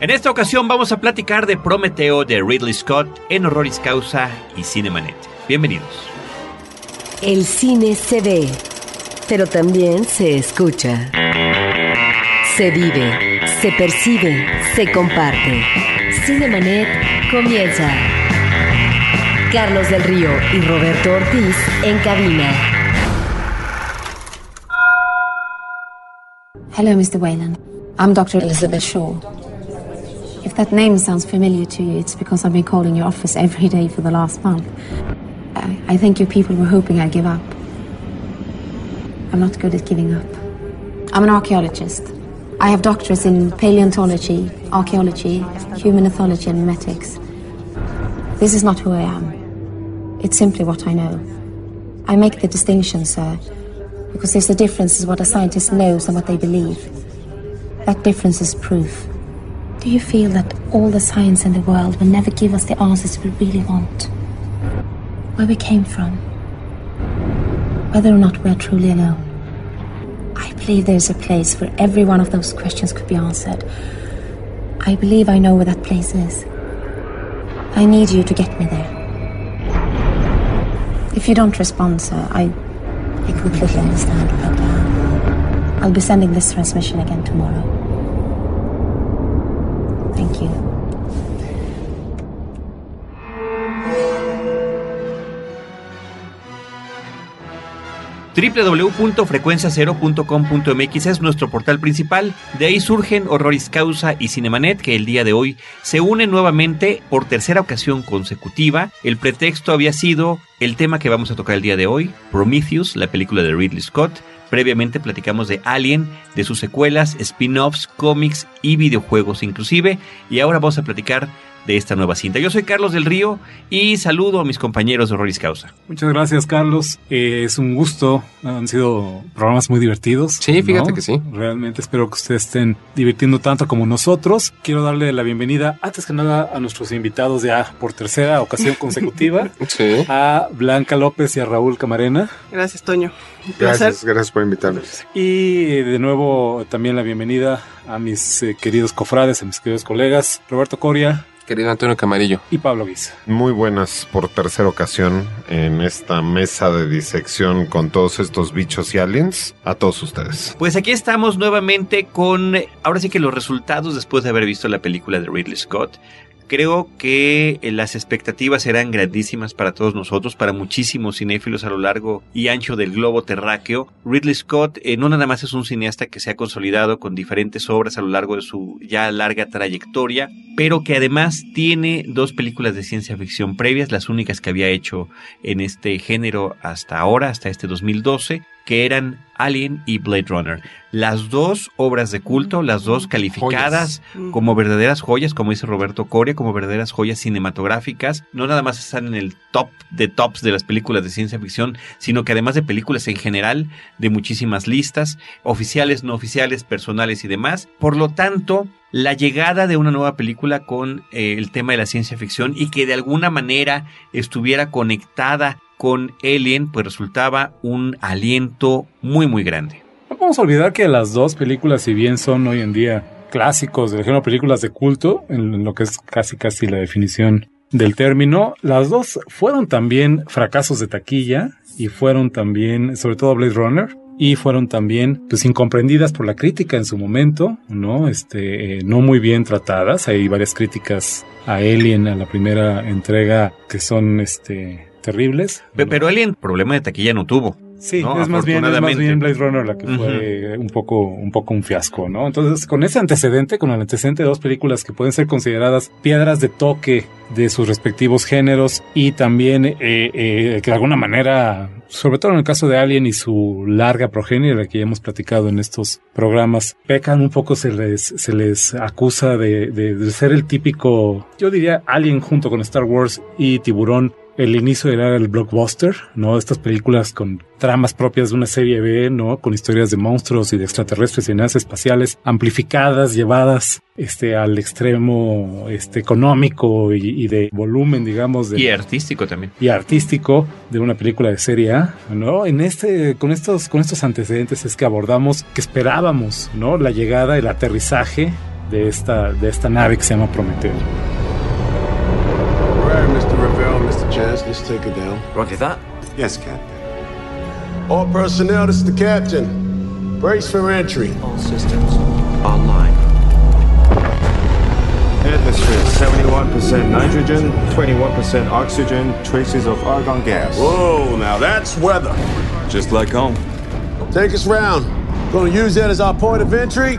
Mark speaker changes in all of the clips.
Speaker 1: En esta ocasión vamos a platicar de Prometeo de Ridley Scott en Horroris Causa y Cinemanet. Bienvenidos.
Speaker 2: El cine se ve, pero también se escucha. Se vive, se percibe, se comparte. Cinemanet comienza. Carlos del Río y Roberto Ortiz en cabina.
Speaker 3: Hello, Mr. Wayland. I'm Dr. Elizabeth Shaw. If that name sounds familiar to you, it's because I've been calling your office every day for the last month. I, I think you people were hoping I'd give up. I'm not good at giving up. I'm an archaeologist. I have doctorates in paleontology, archaeology, human ethology, and mimetics. This is not who I am. It's simply what I know. I make the distinction, sir, because there's a difference in what a scientist knows and what they believe. That difference is proof. Do you feel that all the science in the world will never give us the answers we really want? Where we came from? Whether or not we're truly alone? I believe there's a place where every one of those questions could be answered. I believe I know where that place is. I need you to get me there. If you don't respond, sir, I, I completely understand, uh, I'll be sending this transmission again tomorrow. Thank you.
Speaker 1: es nuestro portal principal. De ahí surgen Horroris Causa y Cinemanet, que el día de hoy se unen nuevamente por tercera ocasión consecutiva. El pretexto había sido el tema que vamos a tocar el día de hoy, Prometheus, la película de Ridley Scott. Previamente platicamos de Alien, de sus secuelas, spin-offs, cómics y videojuegos inclusive. Y ahora vamos a platicar de esta nueva cinta. Yo soy Carlos del Río y saludo a mis compañeros de Horroris Causa.
Speaker 4: Muchas gracias, Carlos. Eh, es un gusto. Han sido programas muy divertidos.
Speaker 5: Sí, fíjate
Speaker 4: ¿no?
Speaker 5: que sí.
Speaker 4: Realmente espero que ustedes estén divirtiendo tanto como nosotros. Quiero darle la bienvenida, antes que nada, a nuestros invitados ya por tercera ocasión consecutiva.
Speaker 5: Sí.
Speaker 4: A Blanca López y a Raúl Camarena.
Speaker 6: Gracias, Toño.
Speaker 5: Gracias, gracias por invitarnos.
Speaker 4: Y de nuevo también la bienvenida a mis eh, queridos cofrades, a mis queridos colegas, Roberto Coria
Speaker 5: Querido Antonio Camarillo.
Speaker 4: y Pablo Guisa.
Speaker 7: Muy buenas por tercera ocasión en esta mesa de disección con todos estos bichos y aliens. A todos ustedes.
Speaker 1: Pues aquí estamos nuevamente con, ahora sí que los resultados después de haber visto la película de Ridley Scott. Creo que eh, las expectativas serán grandísimas para todos nosotros, para muchísimos cinéfilos a lo largo y ancho del globo terráqueo. Ridley Scott eh, no nada más es un cineasta que se ha consolidado con diferentes obras a lo largo de su ya larga trayectoria, pero que además tiene dos películas de ciencia ficción previas, las únicas que había hecho en este género hasta ahora, hasta este 2012 que eran Alien y Blade Runner. Las dos obras de culto, las dos calificadas como verdaderas joyas, como dice Roberto Coria, como verdaderas joyas cinematográficas. No nada más están en el top de tops de las películas de ciencia ficción, sino que además de películas en general, de muchísimas listas, oficiales, no oficiales, personales y demás. Por lo tanto, la llegada de una nueva película con eh, el tema de la ciencia ficción y que de alguna manera estuviera conectada con Alien, pues resultaba un aliento muy muy grande.
Speaker 4: No podemos olvidar que las dos películas, si bien son hoy en día clásicos del género películas de culto, en lo que es casi casi la definición del término, las dos fueron también fracasos de taquilla y fueron también, sobre todo Blade Runner, y fueron también pues incomprendidas por la crítica en su momento, ¿no? Este, eh, no muy bien tratadas. Hay varias críticas a Alien, a la primera entrega, que son este terribles.
Speaker 1: Pe- Pero Alien problema de taquilla no tuvo.
Speaker 4: Sí,
Speaker 1: No,
Speaker 4: es más bien, es más bien Blade Runner la que fue un poco, un poco un fiasco, ¿no? Entonces, con ese antecedente, con el antecedente de dos películas que pueden ser consideradas piedras de toque de sus respectivos géneros y también eh, eh, que de alguna manera, sobre todo en el caso de Alien y su larga progenie, la que ya hemos platicado en estos programas, pecan un poco, se les, se les acusa de, de- de ser el típico, yo diría Alien junto con Star Wars y Tiburón, el inicio era el blockbuster, ¿no? Estas películas con tramas propias de una serie B, ¿no? Con historias de monstruos y de extraterrestres y naves espaciales amplificadas, llevadas este al extremo este económico y, y de volumen, digamos, de,
Speaker 1: Y artístico también.
Speaker 4: y artístico de una película de serie A, ¿no? En este, con estos, con estos antecedentes es que abordamos, que esperábamos, ¿no? La llegada, el aterrizaje de esta, de esta nave que se llama Prometeo.
Speaker 8: Mr. Chance, let's take it down.
Speaker 9: Roger that.
Speaker 8: Yes, Captain. All personnel, this is the captain. Brace for entry.
Speaker 9: All systems online.
Speaker 10: Atmosphere 71% nitrogen, 21% oxygen, traces of argon gas.
Speaker 8: Whoa, now that's weather.
Speaker 10: Just like home.
Speaker 8: Take us round. Gonna use that as our point of entry.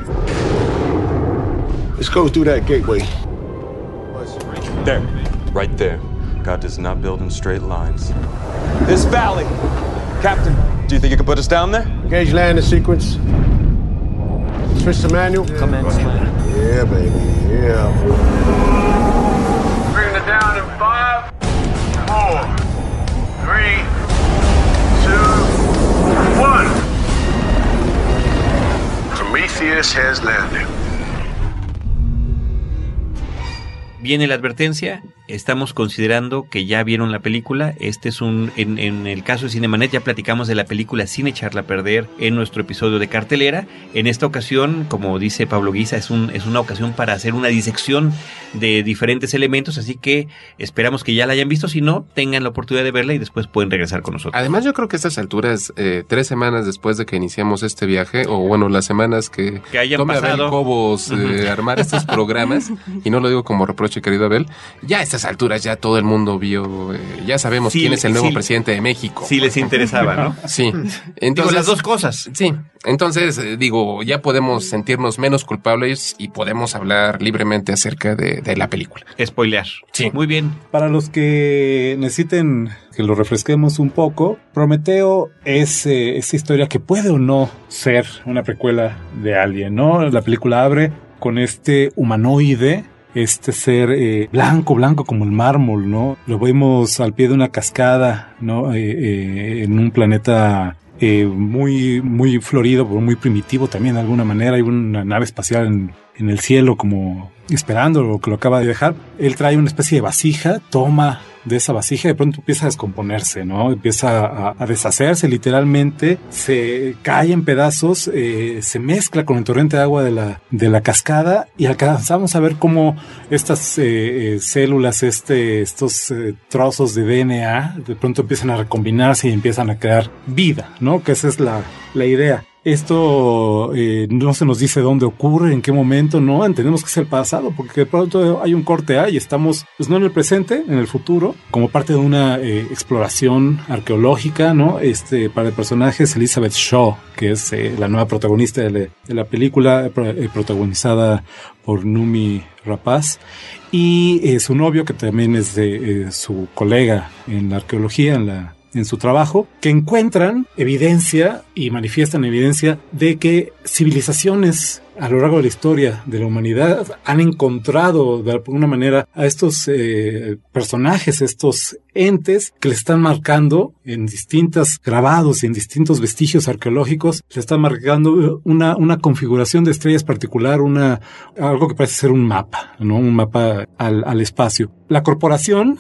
Speaker 8: Let's go through that gateway.
Speaker 10: There. Right there. God does not build in straight lines.
Speaker 11: This valley. Captain, do you think you can put us down there?
Speaker 8: Engage landing sequence. Switch to manual.
Speaker 9: Commence land.
Speaker 8: Yeah, baby. Yeah. Bringing it down in five, four, three, two, one. Prometheus has landed.
Speaker 1: Viene la advertencia, estamos considerando que ya vieron la película. Este es un, en, en, el caso de Cinemanet ya platicamos de la película sin echarla a perder en nuestro episodio de cartelera. En esta ocasión, como dice Pablo Guisa, es, un, es una ocasión para hacer una disección de diferentes elementos, así que esperamos que ya la hayan visto. Si no, tengan la oportunidad de verla y después pueden regresar con nosotros.
Speaker 5: Además, yo creo que a estas alturas, eh, tres semanas después de que iniciamos este viaje, o bueno, las semanas que,
Speaker 1: que hayan
Speaker 5: tome
Speaker 1: pasado.
Speaker 5: Abel Cobos eh, uh -huh. armar estos programas, y no lo digo como reproche, querido Abel, ya a estas alturas ya todo el mundo vio, eh, ya sabemos
Speaker 1: Sí,
Speaker 5: quién es el nuevo
Speaker 1: sí.
Speaker 5: presidente de México.
Speaker 1: Si les interesaba, ¿no?
Speaker 5: Sí. Entonces,
Speaker 1: Digo, las dos cosas.
Speaker 5: Sí. Entonces, eh, digo, ya podemos sentirnos menos culpables y podemos hablar libremente acerca de, de la película.
Speaker 1: Spoilear.
Speaker 5: Sí.
Speaker 1: Muy bien.
Speaker 4: Para los que necesiten que lo refresquemos un poco, Prometeo es eh, esa historia que puede o no ser una precuela de Alien, ¿no? La película abre con este humanoide este ser eh, blanco, blanco como el mármol, ¿no? Lo vemos al pie de una cascada, ¿no? Eh, eh, en un planeta eh, muy, muy florido, pero muy primitivo también de alguna manera. Hay una nave espacial en, en el cielo como esperando lo que lo acaba de dejar. Él trae una especie de vasija, toma de esa vasija de pronto empieza a descomponerse, ¿no? Empieza a, deshacerse literalmente, se cae en pedazos, eh, se mezcla con el torrente de agua de la, de la cascada y alcanzamos a ver cómo estas eh, eh, células, este, estos trozos de DNA de pronto empiezan a recombinarse y empiezan a crear vida, ¿no? Que esa es la, la idea. Esto eh, no se nos dice dónde ocurre, en qué momento, no, entendemos que es el pasado, porque de pronto hay un corte A y estamos, pues no en el presente, en el futuro, como parte de una eh, exploración arqueológica, ¿no? Este, para el personaje es Elizabeth Shaw, que es eh, la nueva protagonista de, la, película, protagonizada por Numi Rapaz, y su novio, que también es su colega en la arqueología, en la en su trabajo, que encuentran evidencia y manifiestan evidencia de que civilizaciones a lo largo de la historia de la humanidad han encontrado de alguna manera a estos eh, personajes, estos entes que le están marcando en distintos grabados y en distintos vestigios arqueológicos, le están marcando una, una configuración de estrellas particular, una, algo que parece ser un mapa, ¿no? Un mapa al, al espacio. La corporación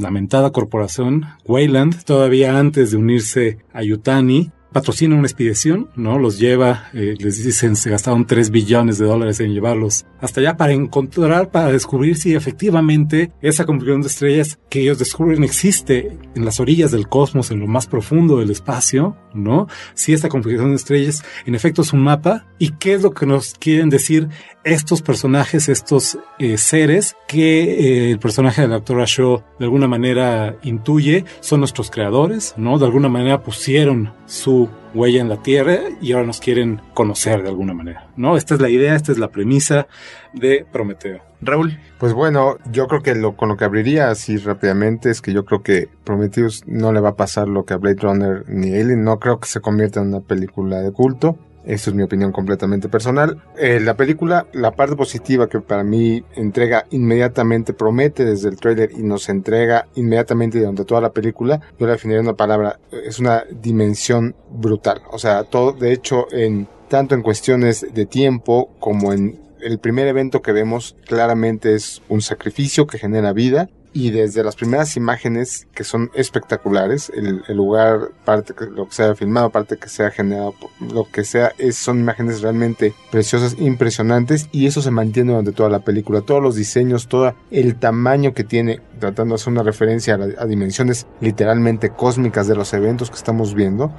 Speaker 4: lamentada corporación, Wayland, todavía antes de unirse a Yutani, patrocina una expedición, ¿no? Los lleva, eh, les dicen, se gastaron 3 billones de dólares en llevarlos hasta allá para encontrar, para descubrir si efectivamente esa configuración de estrellas que ellos descubren existe en las orillas del cosmos, en lo más profundo del espacio, ¿no? Si esta configuración de estrellas en efecto es un mapa y qué es lo que nos quieren decir estos personajes, estos eh, seres que eh, el personaje de la doctora Shaw de alguna manera intuye son nuestros creadores, ¿no? De alguna manera pusieron su huella en la Tierra y ahora nos quieren conocer de alguna manera, ¿no? Esta es la idea, esta es la premisa de Prometeo.
Speaker 1: Raúl.
Speaker 12: Pues bueno, yo creo que lo, con lo que abriría así rápidamente es que yo creo que Prometheus no le va a pasar lo que a Blade Runner ni Alien, no creo que se convierta en una película de culto. Eso es mi opinión completamente personal. Eh, la película, la parte positiva que para mí entrega inmediatamente, promete desde el tráiler y nos entrega inmediatamente durante toda la película, yo la definiría una palabra, es una dimensión brutal. O sea, todo, de hecho, en tanto en cuestiones de tiempo como en el primer evento que vemos claramente es un sacrificio que genera vida y desde las primeras imágenes que son espectaculares, el, el lugar, parte que lo que sea filmado, parte que sea generado, lo que sea, es, son imágenes realmente preciosas, impresionantes y eso se mantiene durante toda la película. Todos los diseños, todo el tamaño que tiene, tratando de hacer una referencia a, la- a dimensiones literalmente cósmicas de los eventos que estamos viendo,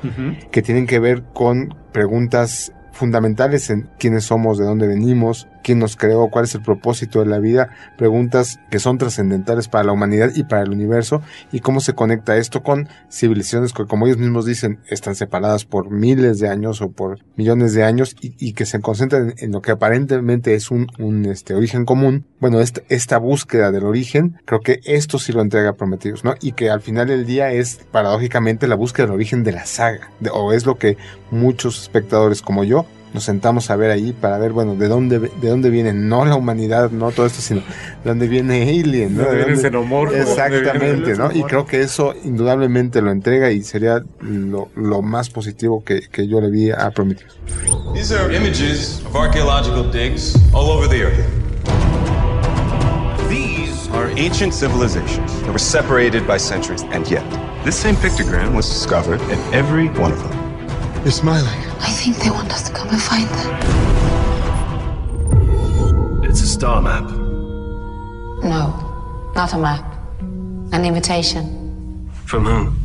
Speaker 12: que tienen que ver con preguntas fundamentales en quiénes somos, de dónde venimos, quién nos creó, cuál es el propósito de la vida, preguntas que son trascendentales para la humanidad y para el universo y cómo se conecta esto con civilizaciones que como ellos mismos dicen están separadas por miles de años o por millones de años y, que se concentran en, lo que aparentemente es un, este, origen común. Bueno, esta, esta búsqueda del origen, creo que esto sí lo entrega Prometidos, ¿no? Y que al final del día es paradójicamente la búsqueda del origen de la saga, de- o es lo que muchos espectadores como yo nos sentamos a ver ahí para ver, bueno, de dónde, de dónde viene, no la humanidad, no todo esto, sino de dónde viene Alien, ¿no?
Speaker 4: ¿De dónde viene el
Speaker 12: dónde-
Speaker 4: xenomorfo? ¿De dónde
Speaker 12: Exactamente, ¿no? Y creo que eso indudablemente lo entrega y sería lo, lo más positivo que, que yo le vi a Prometheus.
Speaker 11: These are images of archaeological digs all over the earth. These are ancient civilizations that were separated by centuries, and yet this same pictogram was discovered in every one of them.
Speaker 8: You're smiling.
Speaker 3: I think they want us to come and find them.
Speaker 9: It's a star map.
Speaker 3: No, not a map. An invitation.
Speaker 9: From whom?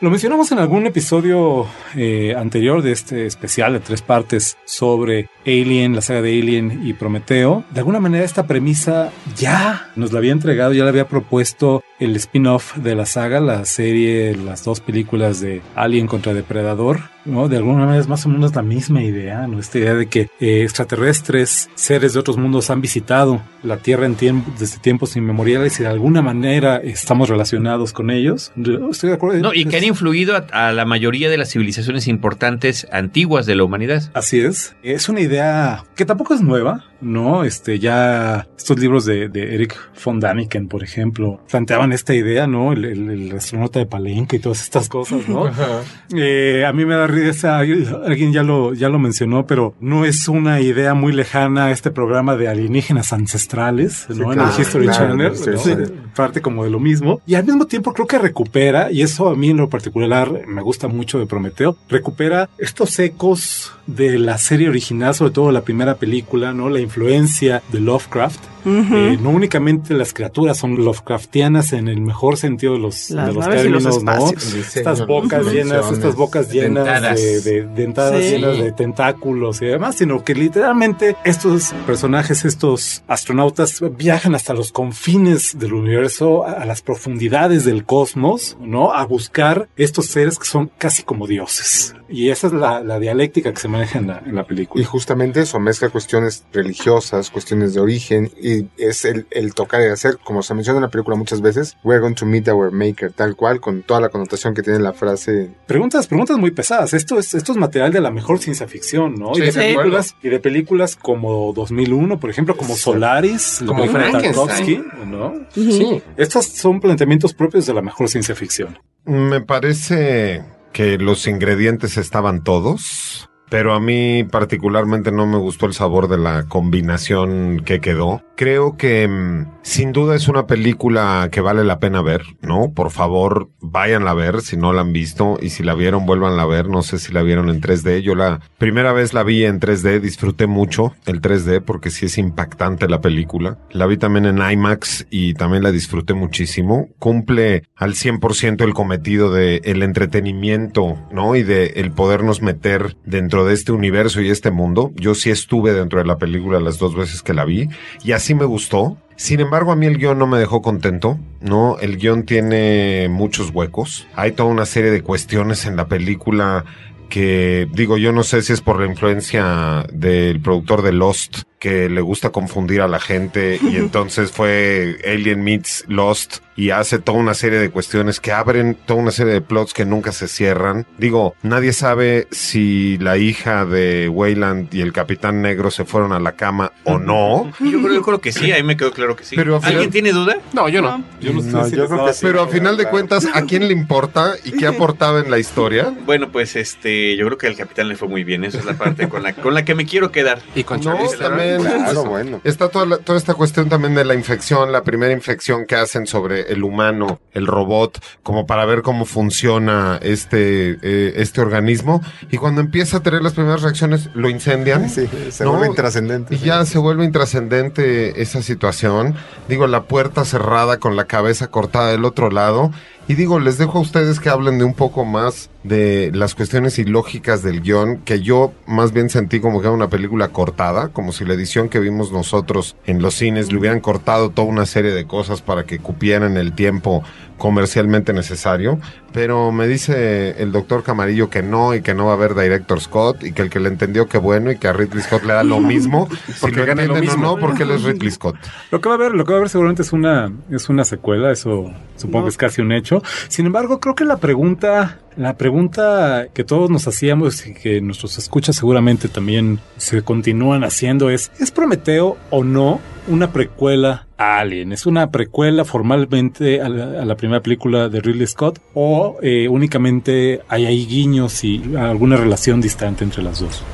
Speaker 4: Lo mencionamos en algún episodio eh, anterior de este especial de tres partes sobre Alien, la saga de Alien y Prometeo. De alguna manera esta premisa ya nos la había entregado, ya la había propuesto el spin-off de la saga, la serie, las dos películas de Alien contra Depredador. ¿No? De alguna manera es más o menos la misma idea, ¿no? Esta idea de que eh, extraterrestres, seres de otros mundos han visitado la Tierra en tiempo, desde tiempos inmemoriales y de alguna manera estamos relacionados con ellos. Estoy de acuerdo.
Speaker 1: No, y que han influido a, a la mayoría de las civilizaciones importantes antiguas de la humanidad.
Speaker 4: Así es. Es una idea que tampoco es nueva, ¿no? Este, ya estos libros de, de Eric von Daniken, por ejemplo, planteaban esta idea, ¿no? El, el- el astronauta de Palenque y todas estas cosas, ¿no? Eh, a mí me da risa, alguien ya lo, ya lo mencionó, pero no es una idea muy lejana este programa de alienígenas ancestrales, ¿no?
Speaker 12: Sí,
Speaker 4: en el History
Speaker 12: claro,
Speaker 4: Channel,
Speaker 12: sí,
Speaker 4: ¿no?
Speaker 12: sí.
Speaker 4: parte como de lo mismo. Y al mismo tiempo creo que recupera, y eso a mí en lo particular me gusta mucho de Prometeo, recupera estos ecos de la serie original, sobre todo la primera película, ¿no? La influencia de Lovecraft. Eh, no únicamente las criaturas son Lovecraftianas en el mejor sentido de los,
Speaker 6: Las
Speaker 4: de los
Speaker 6: naves y los
Speaker 4: términos, Estas bocas llenas, estas bocas llenas. De, de dentadas
Speaker 6: Sí.
Speaker 4: llenas de tentáculos y demás, sino que literalmente estos personajes, estos astronautas viajan hasta los confines del universo, a, a las profundidades del cosmos, ¿no? A buscar estos seres que son casi como dioses. Y esa es la, la dialéctica que se maneja en la, en la
Speaker 12: Y
Speaker 4: película.
Speaker 12: justamente eso mezcla cuestiones religiosas, cuestiones de origen, y es el, el tocar y hacer, como se menciona en la película muchas veces, we're going to meet our maker, tal cual, con toda la connotación que tiene la frase.
Speaker 4: Preguntas, preguntas muy pesadas. Esto es, esto es material de la mejor ciencia ficción, ¿no?
Speaker 5: Sí,
Speaker 4: y, de
Speaker 5: sí.
Speaker 4: películas, y de películas como 2001, por ejemplo, como Solaris,
Speaker 5: Como.
Speaker 4: Tarkovsky, ¿no?
Speaker 5: Sí.
Speaker 4: Estos son planteamientos propios de la mejor ciencia ficción.
Speaker 7: Me parece que los ingredientes estaban todos, pero a mí particularmente no me gustó el sabor de la combinación que quedó. Creo que mm, sin duda es una película que vale la pena ver, ¿no? Por favor, váyanla a ver si no la han visto y si la vieron, vuélvanla a ver. No sé si la vieron en 3D. Yo la primera vez la vi en 3D, disfruté mucho el 3D porque sí es impactante la película. La vi también en IMAX y también la disfruté muchísimo. Cumple al 100% el cometido de el entretenimiento, ¿no? Y de el podernos meter dentro de este universo y este mundo. Yo sí estuve dentro de la película las dos veces que la vi y así me gustó. Sin embargo, a mí el guion no me dejó contento, ¿no? El guion tiene muchos huecos. Hay toda una serie de cuestiones en la película que digo, yo no sé si es por la influencia del productor de Lost, que le gusta confundir a la gente y entonces fue Alien Meets Lost y hace toda una serie de cuestiones que abren toda una serie de plots que nunca se cierran. Digo, nadie sabe si la hija de Wayland y el Capitán Negro se fueron a la cama o no.
Speaker 1: Yo creo, yo creo que sí, ahí me quedó claro que sí.
Speaker 7: Pero final-
Speaker 1: ¿Alguien tiene duda?
Speaker 5: No, yo no.
Speaker 4: Yo no,
Speaker 12: No,
Speaker 4: sé si
Speaker 12: yo
Speaker 4: les
Speaker 12: creo
Speaker 4: daba-
Speaker 12: que sí.
Speaker 7: Pero a final de cuentas, ¿a quién le importa y qué aportaba en la historia?
Speaker 1: Bueno, pues este, yo creo que al capitán le fue muy bien. Esa es la parte con la, con la que me quiero quedar.
Speaker 5: Y con
Speaker 7: No,
Speaker 5: Charlize.
Speaker 7: También también.
Speaker 12: Claro, bueno.
Speaker 7: Está toda, la- toda esta cuestión también de la infección, la primera infección que hacen sobre el humano, el robot, como para ver cómo funciona este, eh, este organismo. Y cuando empieza a tener las primeras reacciones, lo incendian.
Speaker 12: Sí, se
Speaker 7: ¿no?
Speaker 12: vuelve intrascendente.
Speaker 7: Y ya se vuelve intrascendente esa situación. Digo, la puerta cerrada con la cabeza cortada del otro lado. Y digo, les dejo a ustedes que hablen de un poco más de las cuestiones ilógicas del guion, que yo más bien sentí como que era una película cortada, como si la edición que vimos nosotros en los cines le hubieran cortado toda una serie de cosas para que cupieran el tiempo comercialmente necesario. Pero me dice el doctor Camarillo que no y que no va a haber Director Scott y que el que le entendió que bueno y que a Ridley Scott le da lo mismo, si
Speaker 4: Porque
Speaker 7: lo
Speaker 4: gana lo
Speaker 7: entienden o
Speaker 4: mismo.
Speaker 7: no, porque él es Ridley Scott.
Speaker 4: Lo que va a haber, lo que va a haber seguramente es una, es una secuela, eso supongo que es casi un hecho. Sin embargo, creo que la pregunta, la pregunta que todos nos hacíamos y que nuestros escuchas seguramente también se continúan haciendo es, ¿es Prometeo o no una precuela a Alien? ¿Es una precuela formalmente a la, primera película de Ridley Scott o eh, únicamente hay ahí guiños y alguna relación distante entre las dos?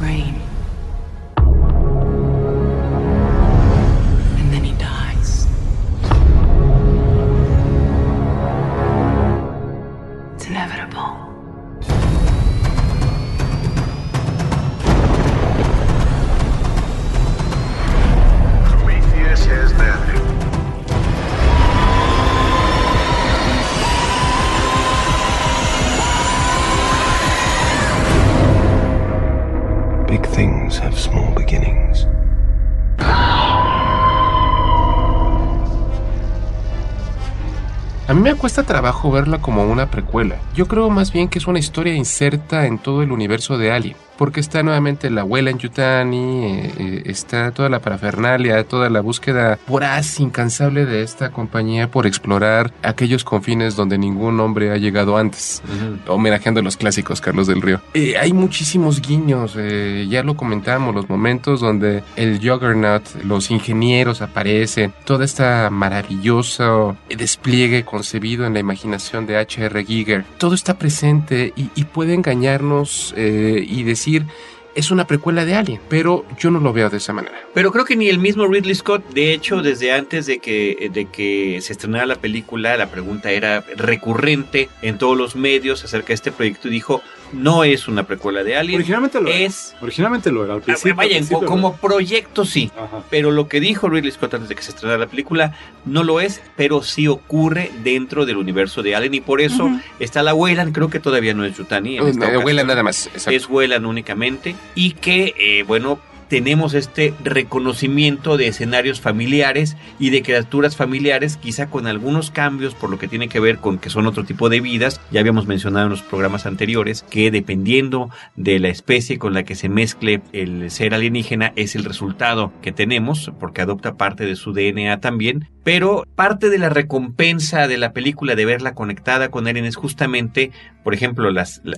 Speaker 13: Reign.
Speaker 5: Me cuesta trabajo verla como una precuela. Yo creo más bien que es una historia inserta en todo el universo de Alien. Porque está nuevamente la abuela en Yutani, eh, eh, está toda la parafernalia, toda la búsqueda voraz, incansable de esta compañía por explorar aquellos confines donde ningún hombre ha llegado antes. Homenajeando a los clásicos, Carlos del Río. Eh, hay muchísimos guiños, eh, ya lo comentamos, los momentos donde el Juggernaut, los ingenieros aparecen, toda esta maravilloso despliegue concebido en la imaginación de H.R. Giger. Todo está presente y, y puede engañarnos eh, y decir es una precuela de Alien, pero yo no lo veo de esa manera.
Speaker 1: Pero creo que ni el mismo Ridley Scott, de hecho, desde antes de que, de que se estrenara la película, la pregunta era recurrente en todos los medios acerca de este proyecto y dijo, no es una precuela de Alien.
Speaker 4: Originalmente lo
Speaker 1: es...
Speaker 4: era. Originalmente lo era. Al principio,
Speaker 1: Ah, Vaya,
Speaker 4: al principio
Speaker 1: como proyecto sí, pero lo que dijo Ridley Scott antes de que se estrenara la película no lo es, pero sí ocurre dentro del universo de Alien y por eso está la Weyland, creo que todavía no es Yutani. en esta
Speaker 5: Weyland
Speaker 1: ocasión.
Speaker 5: nada más, exacto.
Speaker 1: Es Weyland únicamente y que, eh, bueno, tenemos este reconocimiento de escenarios familiares y de criaturas familiares, quizá con algunos cambios por lo que tiene que ver con que son otro tipo de vidas. Ya habíamos mencionado en los programas anteriores que dependiendo de la especie con la que se mezcle el ser alienígena es el resultado que tenemos, porque adopta parte de su DNA también. Pero parte de la recompensa de la película de verla conectada con Alien es justamente, por ejemplo,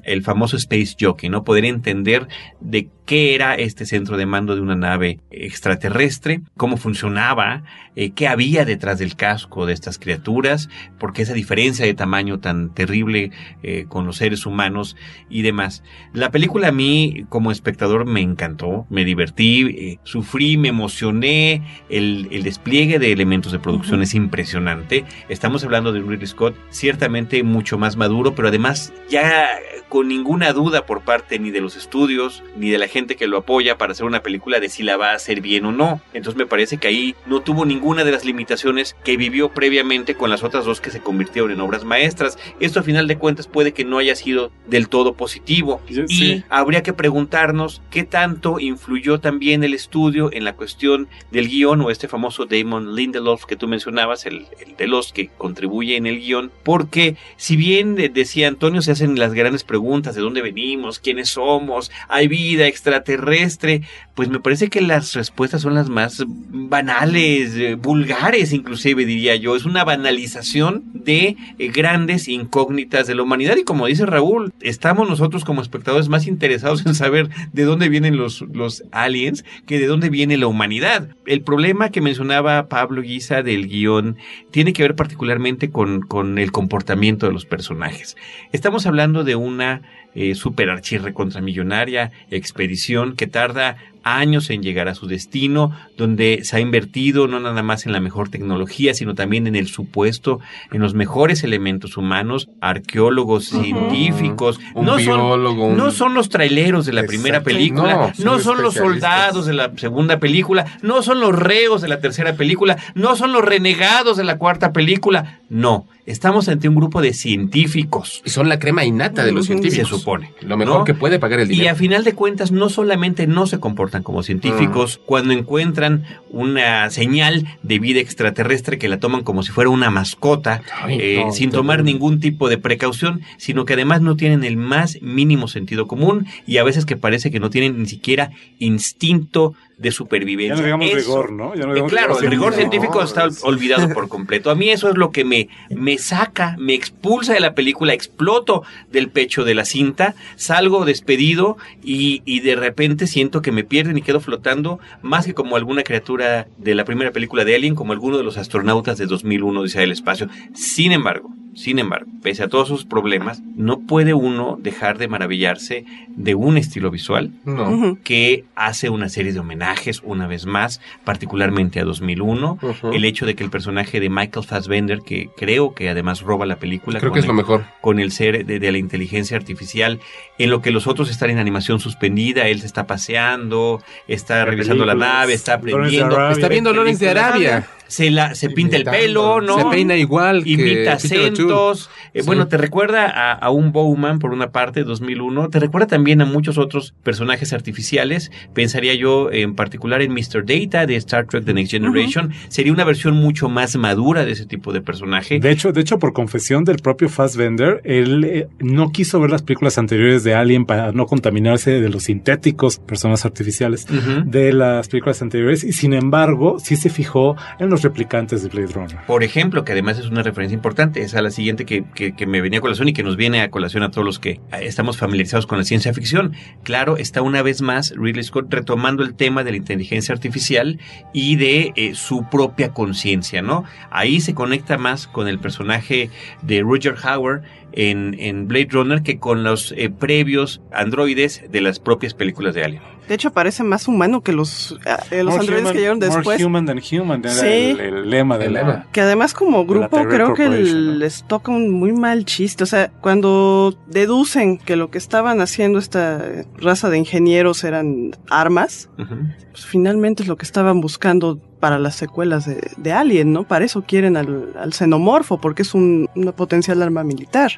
Speaker 1: el famoso Space Jockey, ¿no? Poder entender de qué era este centro de mando de una nave extraterrestre, cómo funcionaba, eh, qué había detrás del casco de estas criaturas, porque esa diferencia de tamaño tan terrible eh, con los seres humanos y demás. La película a mí como espectador me encantó, me divertí, eh, sufrí, me emocioné, el, el despliegue de elementos de producción es impresionante. Estamos hablando de un Ridley Scott ciertamente mucho más maduro, pero además ya con ninguna duda por parte ni de los estudios ni de la gente que lo apoya para hacer una película de si la va a hacer bien o no. Entonces me parece que ahí no tuvo ninguna de las limitaciones que vivió previamente con las otras dos que se convirtieron en obras maestras. Esto a final de cuentas puede que no haya sido del todo positivo y
Speaker 4: sí.
Speaker 1: habría que preguntarnos qué tanto influyó también el estudio en la cuestión del guion o este famoso Damon Lindelof que tú mencionabas, el, de los que contribuye en el guion, porque si bien eh, decía Antonio, se hacen las grandes preguntas de dónde venimos, quiénes somos, hay vida extraterrestre, pues me parece que las respuestas son las más banales, eh, vulgares inclusive diría yo, es una banalización de eh, grandes incógnitas de la humanidad y como dice Raúl, estamos nosotros como espectadores más interesados en saber de dónde vienen los, los aliens que de dónde viene la humanidad. El problema que mencionaba Pablo Guisa de del guion tiene que ver particularmente con, con el comportamiento de los personajes. Estamos hablando de una eh, super archirre contramillonaria expedición que tarda años en llegar a su destino, donde se ha invertido no nada más en la mejor tecnología, sino también en el supuesto, en los mejores elementos humanos, arqueólogos, científicos,
Speaker 5: Un
Speaker 1: no,
Speaker 5: biólogo,
Speaker 1: son,
Speaker 5: un-
Speaker 1: no son los traileros de la primera película,
Speaker 5: No,
Speaker 1: no,
Speaker 5: son
Speaker 1: los soldados de la segunda película, no son los reos de la tercera película, no son los renegados de la cuarta película, no, estamos ante un grupo de científicos.
Speaker 5: Y son la crema innata de los
Speaker 1: Se
Speaker 5: científicos.
Speaker 1: supone.
Speaker 5: Lo mejor
Speaker 1: ¿no?
Speaker 5: que puede pagar el
Speaker 1: Y
Speaker 5: dinero.
Speaker 1: a final de cuentas, no solamente no se comportan como científicos, cuando encuentran una señal de vida extraterrestre que la toman como si fuera una mascota,
Speaker 5: Ay,
Speaker 1: eh,
Speaker 5: no,
Speaker 1: sin tomar ningún tipo de precaución, sino que además no tienen el más mínimo sentido común y a veces que parece que no tienen ni siquiera instinto de supervivencia.
Speaker 4: Ya no digamos
Speaker 1: Eso-
Speaker 4: rigor, ¿no? Ya no digamos
Speaker 1: claro, el rigor
Speaker 4: científico.
Speaker 1: científico está olvidado por completo. A mí eso es lo que me, me saca, me expulsa de la película, exploto del pecho de la cinta, salgo despedido y, y de repente siento que me pierden y quedo flotando más que como alguna criatura de la primera película de Alien, como alguno de los astronautas de 2001 Odisea del Espacio. Sin embargo, sin embargo, pese a todos sus problemas, no puede uno dejar de maravillarse de un estilo visual
Speaker 5: No.
Speaker 1: Que hace una serie de homenajes una vez más, particularmente a 2001.
Speaker 5: Ujú.
Speaker 1: El hecho de que el personaje de Michael Fassbender, que creo que además roba la película
Speaker 5: Creo
Speaker 1: con,
Speaker 5: que es
Speaker 1: el,
Speaker 5: lo mejor.
Speaker 1: con el ser de, de la inteligencia artificial, en lo que los otros están en animación suspendida, él se está paseando, está revisando la nave, está aprendiendo.
Speaker 5: Está viendo Lawrence de Arabia.
Speaker 1: Se, la, se pinta el pelo, ¿no?
Speaker 5: Se peina igual
Speaker 1: Imita acentos. Eh,
Speaker 5: Sí.
Speaker 1: Bueno, te recuerda a, a un Bowman, por una parte, 2001. Te recuerda también a muchos otros personajes artificiales. Pensaría yo en particular en Mr. Data de Star Trek The Next Generation. Sería una versión mucho más madura de ese tipo de personaje.
Speaker 4: De hecho, de hecho, por confesión del propio Fassbender, él eh, no quiso ver las películas anteriores de Alien para no contaminarse de los sintéticos, personas artificiales, de las películas anteriores, y sin embargo, sí se fijó en los replicantes de Blade Runner.
Speaker 1: Por ejemplo, que además es una referencia importante, es a la siguiente que, que- me venía a colación y que nos viene a colación a todos los que eh, estamos familiarizados con la ciencia ficción. Claro, está una vez más Ridley Scott retomando el tema de la inteligencia artificial y de eh, su propia conciencia, ¿no? Ahí se conecta más con el personaje de Roger Hauer en, en Blade Runner que con los eh, previos androides de las propias películas de Alien.
Speaker 6: De hecho, parece más humano que los, eh, los
Speaker 4: More
Speaker 6: androides
Speaker 4: human-
Speaker 6: que llegaron
Speaker 4: more
Speaker 6: después.
Speaker 4: human than human, era
Speaker 6: Sí.
Speaker 4: el, el lema de
Speaker 5: El
Speaker 4: la...
Speaker 5: lema.
Speaker 6: Que además como grupo creo que les toca un muy mal chiste. O sea, cuando deducen que lo que estaban haciendo esta raza de ingenieros eran armas, pues finalmente es lo que estaban buscando para las secuelas de, de Alien, ¿no? Para eso quieren al, al xenomorfo, porque es un, una potencial arma militar.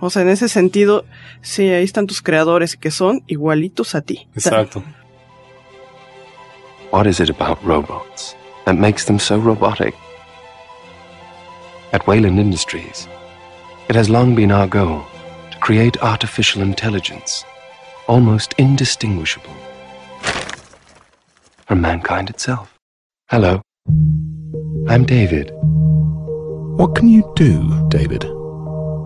Speaker 6: O sea, en ese sentido, sí, ahí están tus creadores que son igualitos a ti.
Speaker 4: Exacto.
Speaker 9: What is it about robots that makes them so robotic? At Wayland Industries, it has long been our goal to create artificial intelligence almost indistinguishable from mankind itself. Hello, I'm David.
Speaker 14: What can you do, David?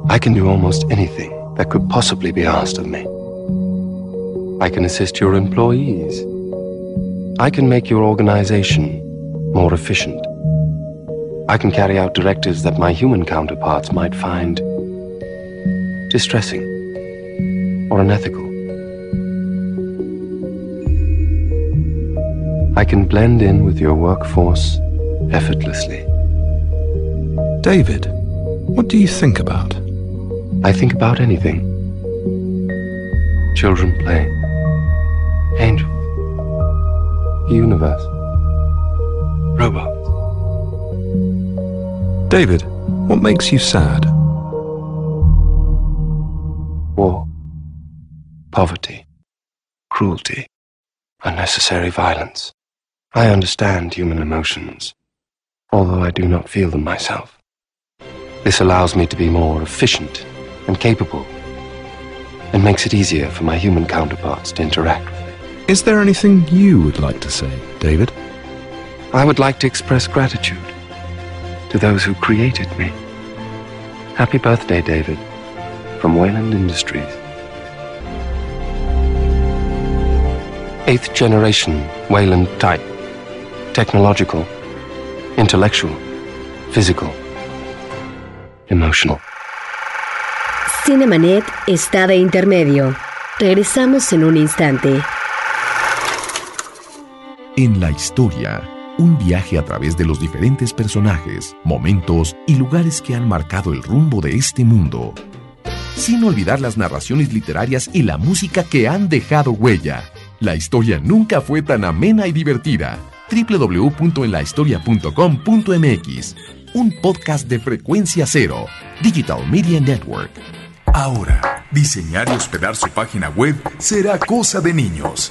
Speaker 9: I can do almost anything that could possibly be asked of me. I can assist your employees. I can make your organization more efficient. I can carry out directives that my human counterparts might find distressing or unethical. I can blend in with your workforce effortlessly.
Speaker 14: David, what do you think about?
Speaker 9: I think about anything. Children playing. Angels. Universe. Robots.
Speaker 14: David, what makes you sad?
Speaker 9: War. Poverty. Cruelty. Unnecessary violence. I understand human emotions, although I do not feel them myself. This allows me to be more efficient and capable, and makes it easier for my human counterparts to interact with me.
Speaker 14: Is there anything you would like to say, David?
Speaker 9: I would like to express gratitude to those who created me. Happy birthday, David, from Wayland Industries. Eighth generation Wayland type. Technological, intellectual, physical, emotional.
Speaker 2: Cinemanet está de intermedio. Regresamos en un instante.
Speaker 15: En la historia, un viaje a través de los diferentes personajes, momentos y lugares que han marcado el rumbo de este mundo. Sin olvidar las narraciones literarias y la música que han dejado huella. La historia nunca fue tan amena y divertida. www.enlahistoria.com.mx Un podcast de frecuencia cero. Digital Media Network.
Speaker 16: Ahora, diseñar y hospedar su página web será cosa de niños.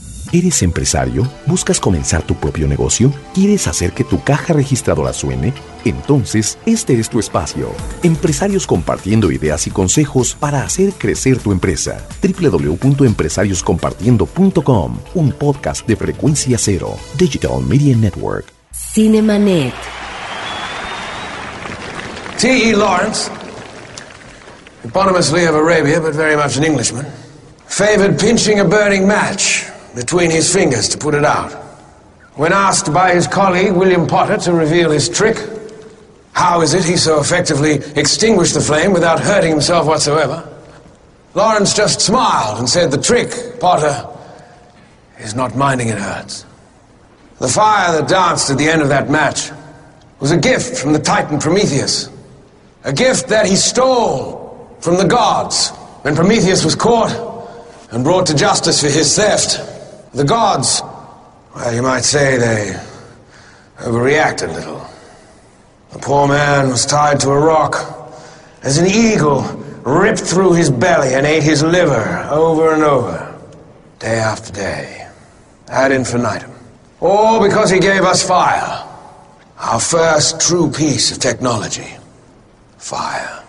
Speaker 15: ¿Eres empresario? ¿Buscas comenzar tu propio negocio? ¿Quieres hacer que tu caja registradora suene? Entonces, este es tu espacio. Empresarios compartiendo ideas y consejos para hacer crecer tu empresa. www.empresarioscompartiendo.com Un podcast de frecuencia cero. Digital Media Network.
Speaker 2: Cinemanet.
Speaker 17: T.E. Lawrence, eponymously of Arabia, but very much an Englishman, favored pinching a burning match between his fingers to put it out. When asked by his colleague William Potter to reveal his trick, how is it he so effectively extinguished the flame without hurting himself whatsoever? Lawrence just smiled and said, The trick, Potter, is not minding it hurts. The fire that danced at the end of that match was a gift from the Titan Prometheus. A gift that he stole from the gods when Prometheus was caught and brought to justice for his theft. The gods, well, you might say they overreacted a little. The poor man was tied to a rock as an eagle ripped through his belly and ate his liver over and over, day after day, ad infinitum. All because he gave us fire, our first true piece of technology. Fire.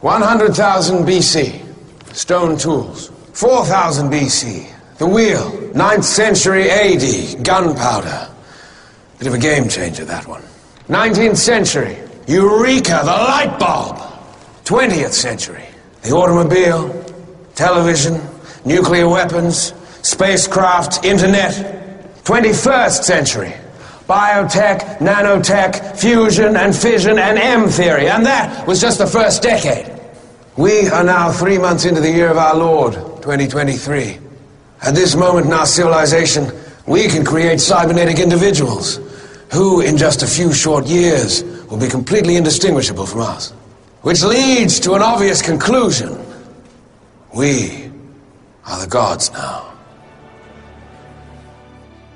Speaker 17: 100,000 BC, stone tools. 4000 BC, the wheel. 9th century AD, gunpowder. Bit of a game changer, that one. 19th century, Eureka, the light bulb. 20th century, the automobile, television, nuclear weapons, spacecraft, internet. 21st century, biotech, nanotech, fusion and fission and M theory. And that was just the first decade. We are now three months into the year of our Lord, 2023. At this moment in our civilization, we can create cybernetic individuals who, in just a few short years, will be completely indistinguishable from us. Which leads to an obvious conclusion. We are the gods now.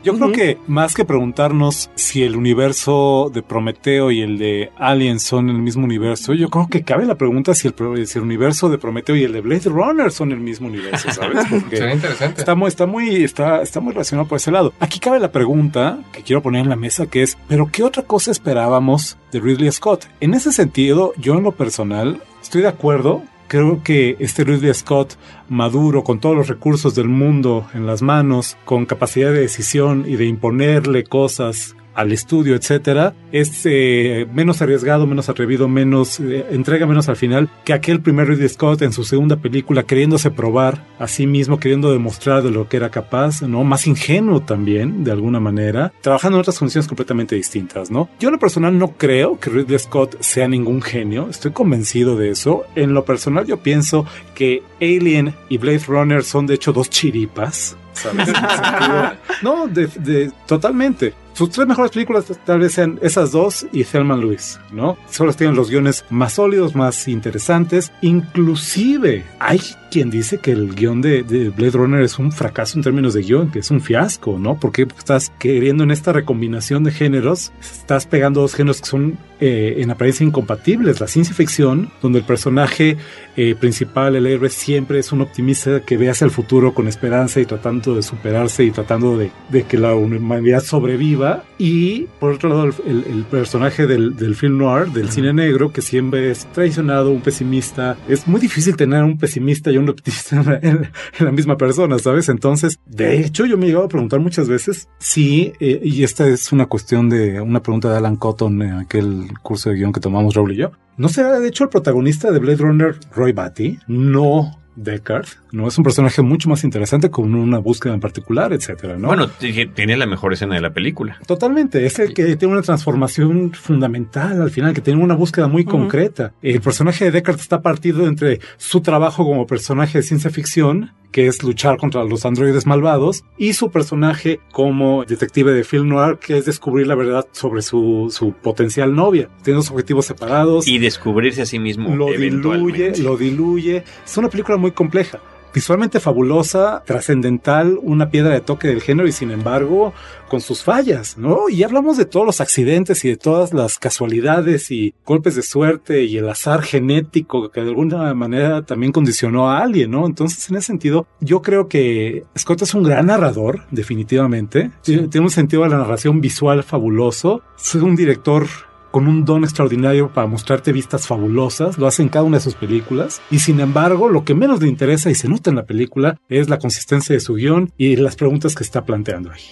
Speaker 4: Yo creo que más que preguntarnos si el universo de Prometeo y el de Alien son el mismo universo, yo creo que cabe la pregunta si el, si el universo de Prometeo y el de Blade Runner son el mismo universo, ¿sabes? Porque
Speaker 5: Sería interesante.
Speaker 4: Está muy, está muy, está, está muy relacionado por ese lado. Aquí cabe la pregunta que quiero poner en la mesa, que es, ¿pero qué otra cosa esperábamos de Ridley Scott? En ese sentido, yo en lo personal estoy de acuerdo. Creo que este Ridley Scott maduro, con todos los recursos del mundo en las manos, con capacidad de decisión y de imponerle cosas al estudio, etcétera, es eh, menos arriesgado, menos atrevido, menos eh, entrega menos al final que aquel primer Ridley Scott en su segunda película queriéndose probar a sí mismo, queriendo demostrar de lo que era capaz, ¿no? Más ingenuo también, de alguna manera, trabajando en otras condiciones completamente distintas, ¿no? Yo en lo personal no creo que Ridley Scott sea ningún genio, estoy convencido de eso. En lo personal yo pienso que Alien y Blade Runner son de hecho dos chiripas, ¿sabes? En el sentido- no, de, de- totalmente. Sus tres mejores películas tal vez sean esas dos y Thelma Lewis, ¿no? Solo tienen los guiones más sólidos, más interesantes. Inclusive hay quien dice que el guion de, de Blade Runner es un fracaso en términos de guion, que es un fiasco, ¿no? Porque estás queriendo en esta recombinación de géneros, estás pegando dos géneros que son eh, en apariencia incompatibles. La ciencia ficción, donde el personaje eh, principal, el héroe, siempre es un optimista que ve hacia el futuro con esperanza y tratando de superarse y tratando de que la humanidad sobreviva. Y por otro lado, el, el- el personaje del, del film noir, del cine negro, que siempre es traicionado, un pesimista. Es muy difícil tener un pesimista y un optimista en la, en- en la misma persona, ¿sabes? Entonces, de hecho, yo me he llegado a preguntar muchas veces si, eh, y esta es una cuestión de una pregunta de Alan Cotton en aquel curso de guion que tomamos Raúl y yo. ¿No será de hecho el protagonista de Blade Runner Roy Batty? No Deckard. No es un personaje mucho más interesante con una búsqueda en particular, etcétera, ¿no?
Speaker 1: Bueno, tiene la mejor escena de la película.
Speaker 4: Totalmente, es el que tiene una transformación fundamental al final, que tiene una búsqueda muy concreta. El personaje de Deckard está partido entre su trabajo como personaje de ciencia ficción, que es luchar contra los androides malvados, y su personaje como detective de film noir, que es descubrir la verdad sobre su, su potencial novia. Tiene dos objetivos separados.
Speaker 1: Y descubrirse a sí mismo.
Speaker 4: lo diluye, lo diluye. Es una película muy compleja. Visualmente fabulosa, trascendental, una piedra de toque del género y sin embargo con sus fallas, ¿no? Y hablamos de todos los accidentes y de todas las casualidades y golpes de suerte y el azar genético que de alguna manera también condicionó a alguien, ¿no? Entonces, en ese sentido, yo creo que Scott es un gran narrador, definitivamente. Tiene tiene un sentido de la narración visual fabuloso. Es un director con un don extraordinario para mostrarte vistas fabulosas, lo hace en cada una de sus películas, y sin embargo, lo que menos le interesa y se nota en la película es la consistencia de su guion y las preguntas que está planteando ahí.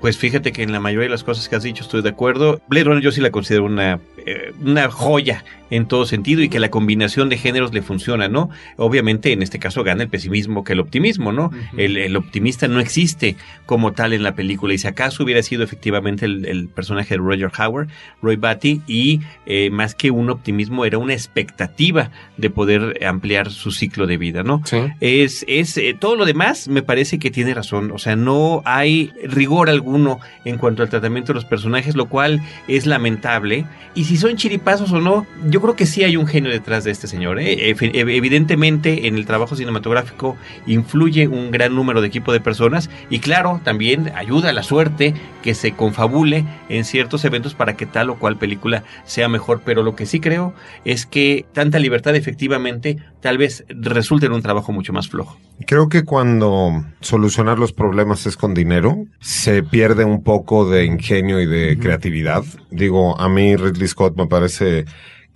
Speaker 1: Pues fíjate que en la mayoría de las cosas que has dicho estoy de acuerdo. Blade Runner yo sí la considero una, eh, una joya en todo sentido y que la combinación de géneros le funciona, ¿no? Obviamente en este caso gana el pesimismo que el optimismo, ¿no? el, el optimista no existe como tal en la película y si acaso hubiera sido efectivamente el, el personaje de Roger Howard, Roy Batty, y eh, más que un optimismo era una expectativa de poder ampliar su ciclo de vida, ¿no? Es, es eh, todo lo demás me parece que tiene razón, o sea, no hay rigor alguno en cuanto al tratamiento de los personajes, lo cual es lamentable. Y si son chiripazos o no, yo creo que sí hay un genio detrás de este señor. ¿eh? Efe- ev- Evidentemente en el trabajo cinematográfico influye un gran número de equipo de personas y claro, también ayuda a la suerte que se confabule en ciertos eventos para que tal o cual película sea mejor. Pero lo que sí creo es que tanta libertad efectivamente tal vez resulte en un trabajo mucho más flojo.
Speaker 7: Creo que cuando solucionar los problemas es con dinero, se pierde un poco de ingenio y de creatividad. Digo, a mí Ridley Scott me parece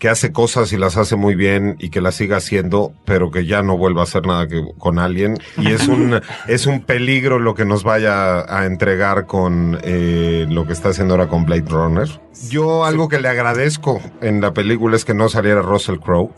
Speaker 7: que hace cosas y las hace muy bien y que las siga haciendo, pero que ya no vuelva a hacer nada que, con alguien. Y es un, es un peligro lo que nos vaya a entregar con eh, lo que está haciendo ahora con Blade Runner. Yo algo que le agradezco en la película es que no saliera Russell Crowe.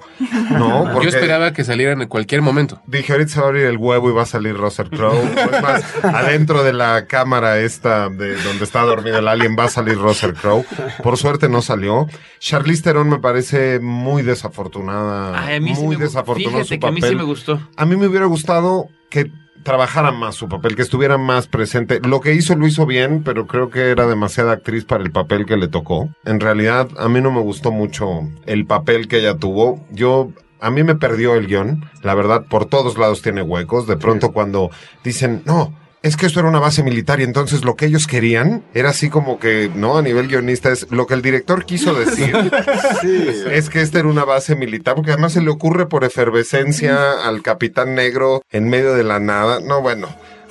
Speaker 7: No, porque
Speaker 5: Yo esperaba que salieran en cualquier momento.
Speaker 7: Dije, ahorita se va a abrir el huevo y va a salir Russell Crowe. Es más, adentro de la cámara esta de donde está dormido el alien va a salir Russell Crowe. Por suerte no salió. Charlize Theron me parece muy desafortunada.
Speaker 1: Ay, a mí sí
Speaker 7: muy
Speaker 1: me gu-
Speaker 7: desafortunado
Speaker 1: fíjate
Speaker 7: su
Speaker 1: que a mí sí me gustó.
Speaker 7: A mí me hubiera gustado que trabajara más su papel, que estuviera más presente. Lo que hizo lo hizo bien, pero creo que era demasiada actriz para el papel que le tocó. En realidad, a mí no me gustó mucho el papel que ella tuvo. Yo a mí me perdió el guion. La verdad, por todos lados tiene huecos. De pronto cuando dicen, no, es que esto era una base militar y entonces lo que ellos querían era así como que, no, a nivel guionista es lo que el director quiso decir. Es que esta era una base militar, porque además se le ocurre por efervescencia al capitán negro en medio de la nada. No, bueno,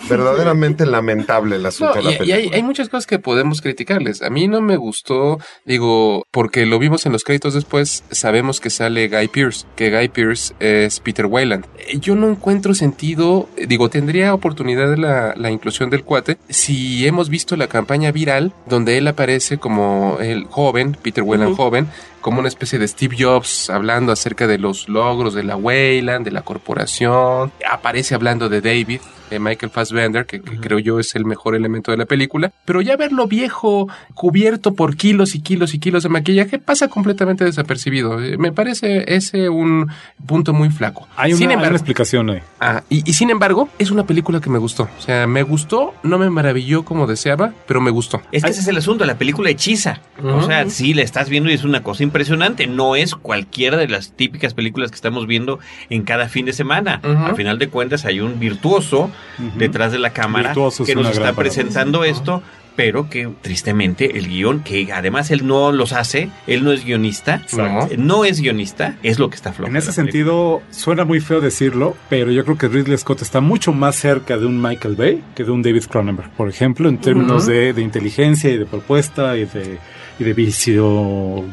Speaker 7: verdaderamente lamentable el asunto
Speaker 5: No,
Speaker 7: de la
Speaker 5: y, y
Speaker 7: película.
Speaker 5: hay, hay muchas cosas que podemos criticarles. A mí no me gustó, digo, porque lo vimos en los créditos después, sabemos que sale Guy Pierce, que Guy Pierce es Peter Wayland. Eh, Yo no encuentro sentido, eh, digo, tendría oportunidad de la, la inclusión del cuate si hemos visto la campaña viral donde él aparece como el joven, Peter Wayland
Speaker 6: Ujú.
Speaker 5: joven, como una especie de Steve Jobs hablando acerca de los logros de la Wayland, de la corporación. Aparece hablando de David, de Michael Fassbender, que, que creo yo es el mejor elemento de la película. Pero ya verlo viejo, cubierto por kilos y kilos y kilos de maquillaje, pasa completamente desapercibido. Eh, Me parece ese un punto muy flaco.
Speaker 4: Hay una,
Speaker 5: Sin
Speaker 4: hay una
Speaker 5: embargo,
Speaker 4: explicación ahí.
Speaker 5: Ah, y, y sin embargo, es una película que me gustó. O sea, me gustó, no me maravilló como deseaba, pero me gustó.
Speaker 1: Es que ese es el asunto, la película hechiza. O sea, sí, la estás viendo y es una cosa impresionante. No es cualquiera de las típicas películas que estamos viendo en cada fin de semana. Al final de cuentas hay un virtuoso detrás de la cámara
Speaker 4: Virtuoso
Speaker 1: que nos está
Speaker 4: palabra.
Speaker 1: presentando esto pero que tristemente el guion, que además él no los hace, él no es guionista,
Speaker 4: Exacto.
Speaker 1: no es guionista, es lo que está flojo.
Speaker 4: En ese sentido, suena muy feo decirlo, pero yo creo que Ridley Scott está mucho más cerca de un Michael Bay que de un David Cronenberg, por ejemplo, en términos
Speaker 5: Ujú.
Speaker 4: de, de inteligencia y de propuesta y de, y de vicio,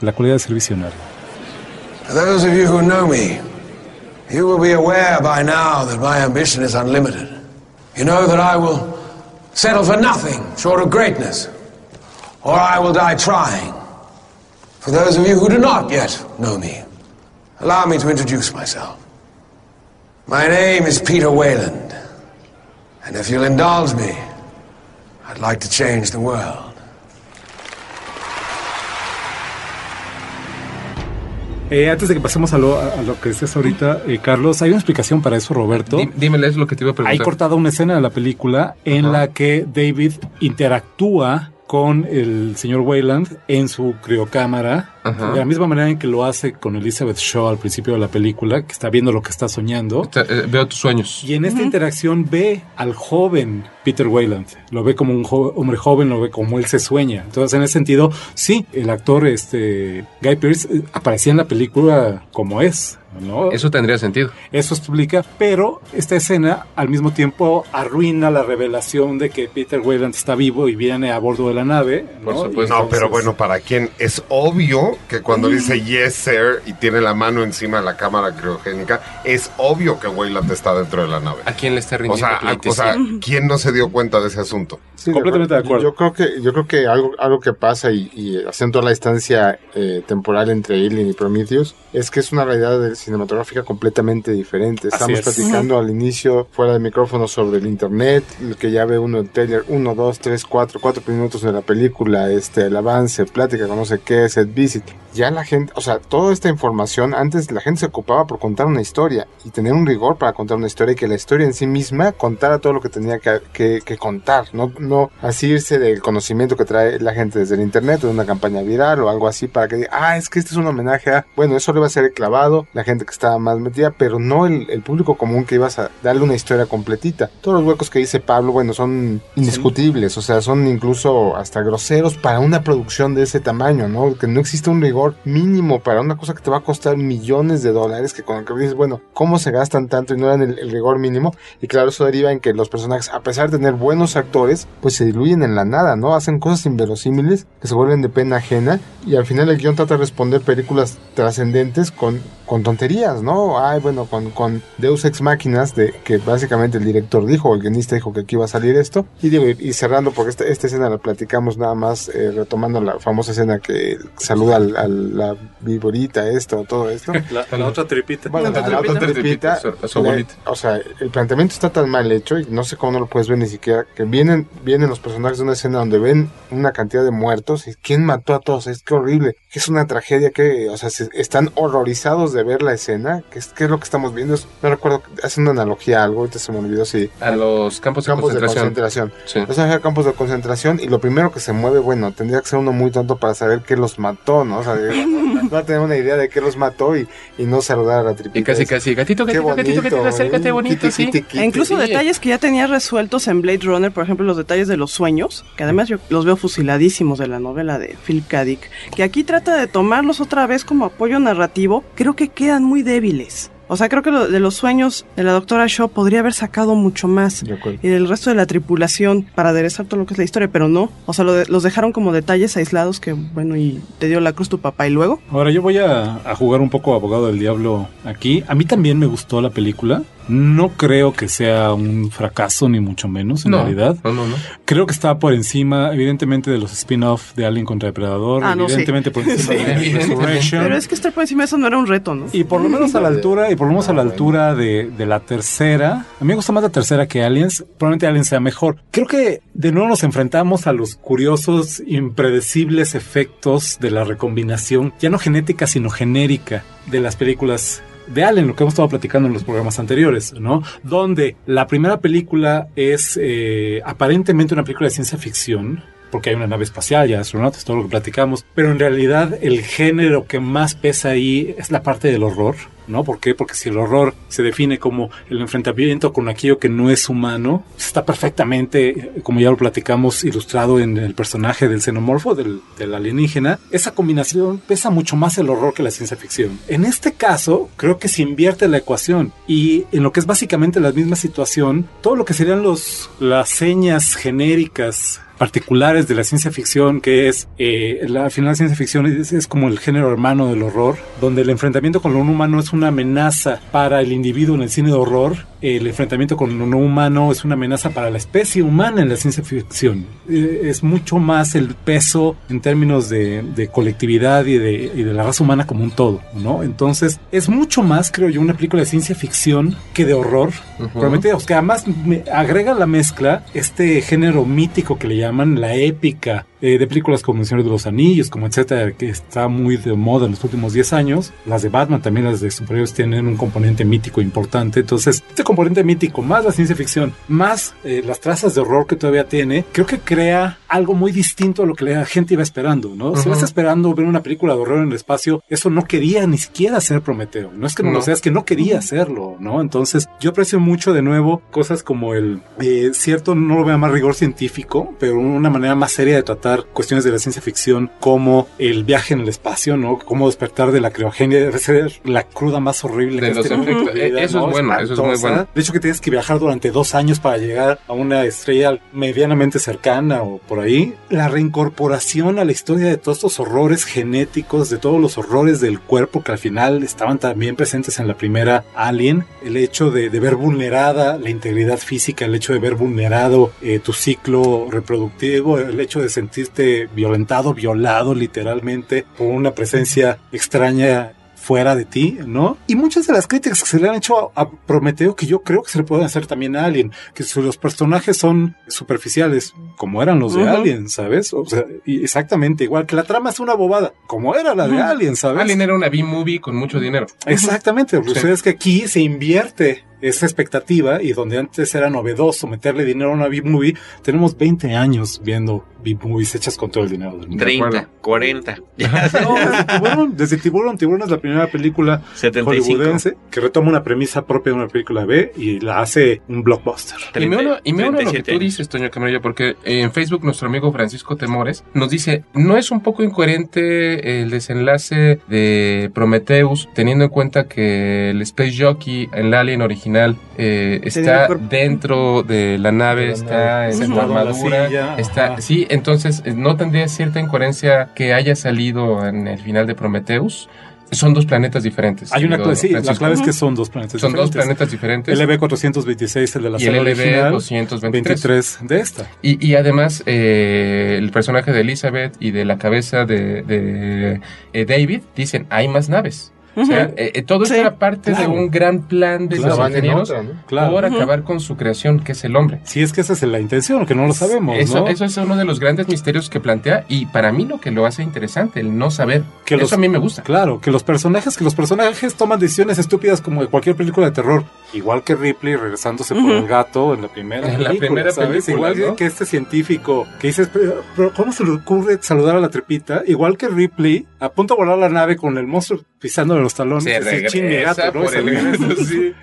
Speaker 4: la cualidad de ser visionario.
Speaker 17: For those of you will be aware by now that my ambition is unlimited. You know that I will settle for nothing short of greatness, or I will die trying. For those of you who do not yet know me, allow me to introduce myself. My name is Peter Wayland, and if you'll indulge me, I'd like to change the world.
Speaker 4: Eh, antes de que pasemos a lo, a lo que decías ahorita, eh, Carlos, hay una explicación para eso, Roberto.
Speaker 5: Dímele, es lo que te iba a preguntar.
Speaker 4: Hay cortada una escena de la película en la que David interactúa con el señor Wayland en su criocámara,
Speaker 5: Ajá.
Speaker 4: de la misma manera en que lo hace con Elizabeth Shaw al principio de la película, que está viendo lo que está soñando.
Speaker 5: eh, veo tus sueños.
Speaker 4: Y en esta interacción ve al joven Peter Wayland, lo ve como un jo- hombre joven, lo ve como él se sueña. Entonces, en ese sentido, sí, el actor este Guy Pearce eh, aparecía en la película como es. ¿no?
Speaker 5: Eso tendría sentido.
Speaker 4: Eso explica, pero esta escena al mismo tiempo arruina la revelación de que Peter Wayland está vivo y viene a bordo de la nave. ¿no? Y
Speaker 7: No,
Speaker 4: entonces-
Speaker 7: pero bueno, para quien es obvio que cuando dice yes sir y tiene la mano encima de la cámara criogénica, es obvio que Wayland está dentro de la nave.
Speaker 5: ¿A quién le está
Speaker 7: O
Speaker 5: rindiendo
Speaker 7: sea, a- o sea, ¿quién no se dio cuenta de ese asunto?
Speaker 12: Sí,
Speaker 4: Completamente de acuerdo.
Speaker 12: Yo creo que, yo creo que algo, algo que pasa y, y haciendo la distancia eh, temporal entre Alien y Prometheus es que es una realidad de- cinematográfica completamente diferente. Estamos
Speaker 4: es.
Speaker 12: platicando al inicio, fuera del micrófono, sobre el internet, el que ya ve uno el trailer, uno, dos, tres, cuatro, cuatro minutos de la película, este, el avance, plática con no sé qué, set visit. Ya la gente, o sea, toda esta información, antes la gente se ocupaba por contar una historia y tener un rigor para contar una historia y que la historia en sí misma contara todo lo que tenía que, que- que contar, no, no así irse del conocimiento que trae la gente desde el internet o de una campaña viral o algo así para que diga, ah, es que este es un homenaje a, bueno, eso le va a ser clavado, la gente que estaba más metida, pero no el, el público común que ibas a darle una historia completita. Todos los huecos que dice Pablo, bueno, son indiscutibles, o sea, son incluso hasta groseros para una producción de ese tamaño, ¿no? Que no existe un rigor mínimo para una cosa que te va a costar millones de dólares, que con que dices, bueno, ¿cómo se gastan tanto y no dan el, el rigor mínimo? Y claro, eso deriva en que los personajes, a pesar de tener buenos actores, pues se diluyen en la nada, ¿no? Hacen cosas inverosímiles que se vuelven de pena ajena y al final el guion trata de responder películas trascendentes con, con tonterías, ¿no? Ay, bueno, con, con Deus Ex Máquinas, de que básicamente el director dijo, o el guionista dijo que aquí iba a salir esto. Y digo, y, y cerrando, porque esta, esta escena la platicamos nada más, eh, retomando la famosa escena que saluda al- a la viborita, esto, todo esto.
Speaker 4: La, la otra tripita.
Speaker 12: Bueno, la, la otra tripita,
Speaker 5: a su
Speaker 12: la-
Speaker 5: abuelita.
Speaker 12: o sea, el planteamiento está tan mal hecho y no sé cómo no lo puedes ver ni siquiera, que vienen, vienen los personajes de una escena donde ven una cantidad de muertos y quién mató a todos, es que horrible, que es una tragedia que, o sea, se- están horrorizados de ver la escena, que es, que es lo que estamos viendo, Es- no recuerdo, haciendo una analogía a algo, ahorita se me olvidó si...
Speaker 5: A los campos de
Speaker 12: Campos de
Speaker 5: concentración.
Speaker 12: concentración.
Speaker 5: Sí.
Speaker 12: Campos de concentración y lo primero que se mueve, bueno, tendría que ser uno muy tonto para saber qué los mató, ¿no? O sea, no va a tener una idea de qué los mató y, y no saludar a la tripita.
Speaker 5: Y casi, casi, gatito, gatito, gatito, gatito,
Speaker 12: bonito,
Speaker 5: acércate
Speaker 12: ¿eh?
Speaker 5: bonito,
Speaker 12: Quite,
Speaker 5: sí.
Speaker 12: quite, quite.
Speaker 6: E incluso
Speaker 5: Sí.
Speaker 6: detalles que ya tenía resueltos en Blade Runner, por ejemplo, los detalles de los sueños, que además yo los veo fusiladísimos de la novela de Phil K. Dick, que aquí trata de tomarlos otra vez como apoyo narrativo, creo que quedan muy débiles. O sea, creo que lo de los sueños de la doctora Shaw podría haber sacado mucho más.
Speaker 12: De.
Speaker 6: Y del resto de la tripulación para aderezar todo lo que es la historia, pero no. O sea, lo de- los dejaron como detalles aislados que, bueno, y te dio la cruz tu papá y luego.
Speaker 4: Ahora yo voy a, a jugar un poco abogado del diablo aquí. A mí también me gustó la película. No creo que sea un fracaso, ni mucho menos, en
Speaker 5: No,
Speaker 4: realidad.
Speaker 5: no, no, no.
Speaker 4: Creo que está por encima, evidentemente, de los spin-off de Alien contra Depredador.
Speaker 6: Ah, no, sí.
Speaker 4: evidentemente por encima
Speaker 6: Sí.
Speaker 4: de Resurrection.
Speaker 6: Pero es que estar por encima de eso no era un reto, ¿no?
Speaker 4: Y por lo menos a la altura, y por lo menos a la altura de, de la tercera. A mí me gusta más la tercera que Aliens. Probablemente Aliens sea mejor. Creo que de nuevo nos enfrentamos a los curiosos, impredecibles efectos de la recombinación, ya no genética, sino genérica, de las películas de Alien, lo que hemos estado platicando en los programas anteriores, ¿no? Donde la primera película es eh, aparentemente una película de ciencia ficción, porque hay una nave espacial, ya astronautas, todo lo que platicamos, pero en realidad el género que más pesa ahí es la parte del horror. ¿No? ¿Por qué? Porque si el horror se define como el enfrentamiento con aquello que no es humano, está perfectamente, eh, como ya lo platicamos, ilustrado en el personaje del xenomorfo, del, alienígena. Esa combinación pesa mucho más el horror que la ciencia ficción. En este caso, creo que se invierte la ecuación y en lo que es básicamente la misma situación, todo lo que serían los, las señas genéricas particulares de la ciencia ficción, que es, eh, la, al final ciencia ficción es, es como el género hermano del horror, donde el enfrentamiento con lo no humano es una amenaza para el individuo en el cine de horror, el enfrentamiento con lo no humano es una amenaza para la especie humana en la ciencia ficción. Eh, es mucho más el peso en términos de, de colectividad y de, y de la raza humana como un todo, ¿no? Entonces, es mucho más, creo yo, una película de ciencia ficción que de horror. Prometheus, que además me agrega a la mezcla este género mítico que le llaman la épica eh, de películas como El Señor de los Anillos, como etcétera, que está muy de moda en los últimos 10 años. Las de Batman, también las de superhéroes, tienen un componente mítico importante. Entonces, este componente mítico, más la ciencia ficción, más eh, las trazas de horror que todavía tiene, creo que crea algo muy distinto a lo que la gente iba esperando, ¿no? Si
Speaker 5: Ujú.
Speaker 4: vas esperando ver una película de horror en el espacio, eso no quería ni siquiera ser Prometeo. No es que no,
Speaker 5: No.
Speaker 4: lo sea, es que no quería hacerlo, ¿no? Entonces, yo aprecio mucho de nuevo cosas como el eh, cierto, no lo veo más rigor científico, pero una manera más seria de tratar cuestiones de la ciencia ficción, como el viaje en el espacio, ¿no? Cómo despertar de la criogenia, debe ser la cruda más horrible
Speaker 5: De
Speaker 4: que
Speaker 5: los efectos.
Speaker 4: vida,
Speaker 5: Eh, eso es
Speaker 4: ¿no?
Speaker 5: bueno, eso es muy
Speaker 4: Espantosa. De hecho, que tienes que viajar durante dos años para llegar a una estrella medianamente cercana o por ahí. La reincorporación a la historia de todos estos horrores genéticos, de todos los horrores del cuerpo que al final estaban también presentes en la primera Alien. El hecho de, de ver vulnerada la integridad física, el hecho de ver vulnerado eh, tu ciclo reproductivo, el hecho de sentirte violentado, violado literalmente por una presencia extraña fuera de ti, ¿no? Y muchas de las críticas que se le han hecho a, a Prometeo, que yo creo que se le pueden hacer también a Alien, que si los personajes son superficiales, como eran los de
Speaker 5: Ujú.
Speaker 4: Alien, ¿sabes? O sea, exactamente igual, que la trama es una bobada, como era la de
Speaker 5: Ujú.
Speaker 4: Alien, ¿sabes?
Speaker 5: Alien era una B-movie con mucho dinero.
Speaker 4: Exactamente, lo que
Speaker 5: Sí.
Speaker 4: sucede es que aquí se invierte esa expectativa y donde antes era novedoso meterle dinero a una B-movie, tenemos 20 años viendo B-movies hechas con todo el dinero del mundo.
Speaker 1: 30, 40.
Speaker 4: No, desde Tiburón, desde Tiburón, Tiburón es la primera película
Speaker 1: 75.
Speaker 4: hollywoodense que retoma una premisa propia de una película B y la hace un blockbuster.
Speaker 5: Y me uno, y me uno a lo que
Speaker 1: 37
Speaker 5: tú dices, Toño Camarillo, porque en Facebook nuestro amigo Francisco Temores nos dice, ¿no es un poco incoherente el desenlace de Prometheus, teniendo en cuenta que el Space Jockey en la Alien original eh, está dentro de la nave, está en su
Speaker 4: Sentado en la
Speaker 5: armadura, está, sí, entonces eh, no tendría cierta incoherencia que haya salido en el final de Prometheus. Son dos planetas diferentes.
Speaker 4: Hay una clave, sí, la clave es que son dos planetas
Speaker 5: Son dos
Speaker 4: diferentes.
Speaker 5: planetas diferentes.
Speaker 4: El EB426, el de la
Speaker 5: Y el
Speaker 4: saga
Speaker 5: LB
Speaker 4: original,
Speaker 5: 223.
Speaker 4: 23 de esta.
Speaker 5: Y, y además, eh, el personaje de Elizabeth y de la cabeza de, de, eh, David dicen, hay más naves. O sea, eh, eh, todo esto era parte
Speaker 4: claro.
Speaker 5: de un gran plan de
Speaker 4: Claro.
Speaker 5: los ingenieros
Speaker 12: otra, ¿no?
Speaker 4: Claro.
Speaker 5: por acabar con su creación, que es el hombre.
Speaker 4: Si es que esa es la intención, que no lo sabemos,
Speaker 5: Eso,
Speaker 4: ¿no?
Speaker 5: eso es uno de los grandes misterios que plantea y para mí lo que lo hace interesante, el no saber.
Speaker 4: que
Speaker 5: eso
Speaker 4: los-
Speaker 5: a mí me gusta.
Speaker 4: Claro, que los personajes, que los personajes toman decisiones estúpidas como de cualquier película de terror. Igual que Ripley regresándose por el gato en la primera
Speaker 5: En la
Speaker 4: película,
Speaker 5: primera
Speaker 4: ¿sabes?
Speaker 5: película,
Speaker 4: Igual que-
Speaker 5: ¿no?
Speaker 4: que este científico que dices, pero ¿cómo se le ocurre saludar a la tripita? Igual que Ripley, a punto de volar la nave con el monstruo pisándole los talones. Sí.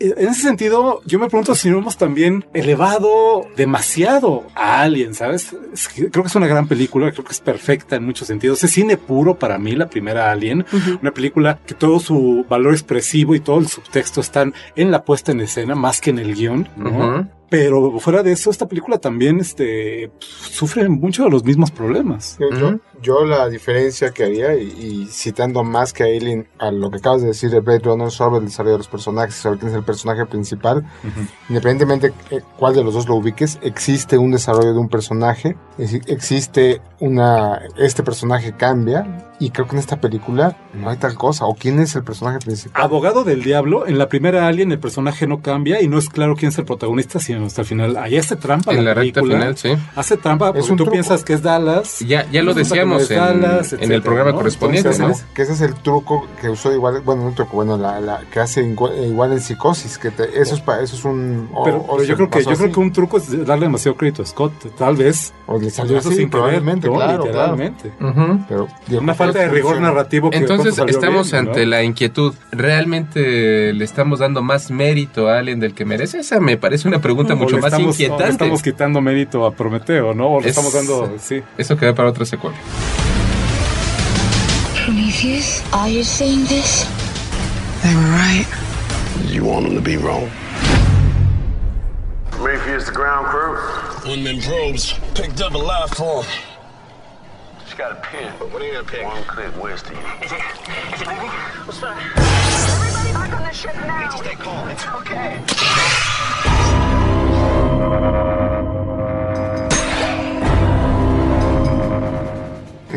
Speaker 4: En ese sentido, yo me pregunto si no hemos también elevado demasiado a Alien, ¿sabes? Es que creo que es una gran película, creo que es perfecta en muchos sentidos. Es cine puro para mí, la primera Alien. Una película que todo su valor expresivo y todo el subtexto están en la puesta en escena más que en el
Speaker 5: guion.
Speaker 4: Pero fuera de eso, esta película también este, sufre mucho de los mismos problemas.
Speaker 12: Yo, yo- yo la diferencia que haría, y, y citando más que a Alien, a lo que acabas de decir de Blade Runner sobre el desarrollo de los personajes, sobre quién es el personaje principal, independientemente de cuál de los dos lo ubiques, existe un desarrollo de un personaje, existe una, este personaje cambia, y creo que en esta película no hay tal cosa, o quién es el personaje principal.
Speaker 4: Abogado del diablo, en la primera Alien el personaje no cambia y no es claro quién es el protagonista, sino hasta el final. Ahí hace trampa
Speaker 5: En
Speaker 4: la,
Speaker 5: la recta
Speaker 4: película.
Speaker 5: final, sí.
Speaker 4: Hace trampa porque
Speaker 12: Es un
Speaker 4: tú
Speaker 12: truco.
Speaker 4: piensas que es Dallas.
Speaker 5: Ya, ya lo decíamos en,
Speaker 4: Dallas,
Speaker 5: en el programa
Speaker 4: ¿no?
Speaker 5: correspondiente,
Speaker 4: Entonces,
Speaker 5: ¿no?
Speaker 12: Que ese es el truco que usó igual, bueno, no el truco, bueno, la, la que hace igual, en psicosis, que te- eso es pa- eso es un o-
Speaker 4: Pero, yo creo que yo creo que un truco es darle demasiado crédito a Scott, tal vez.
Speaker 12: O le salió
Speaker 4: eso
Speaker 12: así,
Speaker 4: sin querer,
Speaker 12: probablemente,
Speaker 4: ¿no?
Speaker 12: claro,
Speaker 4: literalmente.
Speaker 12: Pero digo,
Speaker 4: Una falta falta de rigor narrativo que
Speaker 5: Entonces estamos
Speaker 4: bien, ¿no?
Speaker 5: ante la inquietud. ¿Realmente le estamos dando más mérito a Alien del que merece? Esa me parece una pregunta
Speaker 4: O
Speaker 5: mucho más
Speaker 4: estamos-
Speaker 5: inquietante.
Speaker 4: estamos quitando mérito a Prometeo, ¿no? O le
Speaker 5: Es-
Speaker 4: estamos dando, sí.
Speaker 5: Eso queda para otra secuela.
Speaker 13: Prometheus, are you seeing this? They were right.
Speaker 17: You want them to be wrong.
Speaker 8: Prometheus, the ground crew.
Speaker 17: One of them probes picked up a life form.
Speaker 8: Just got a pin. What are you gonna pick? One click west of you.
Speaker 13: Is it? Is it moving? What's that? Everybody back on the ship now. Stay calm. It's okay.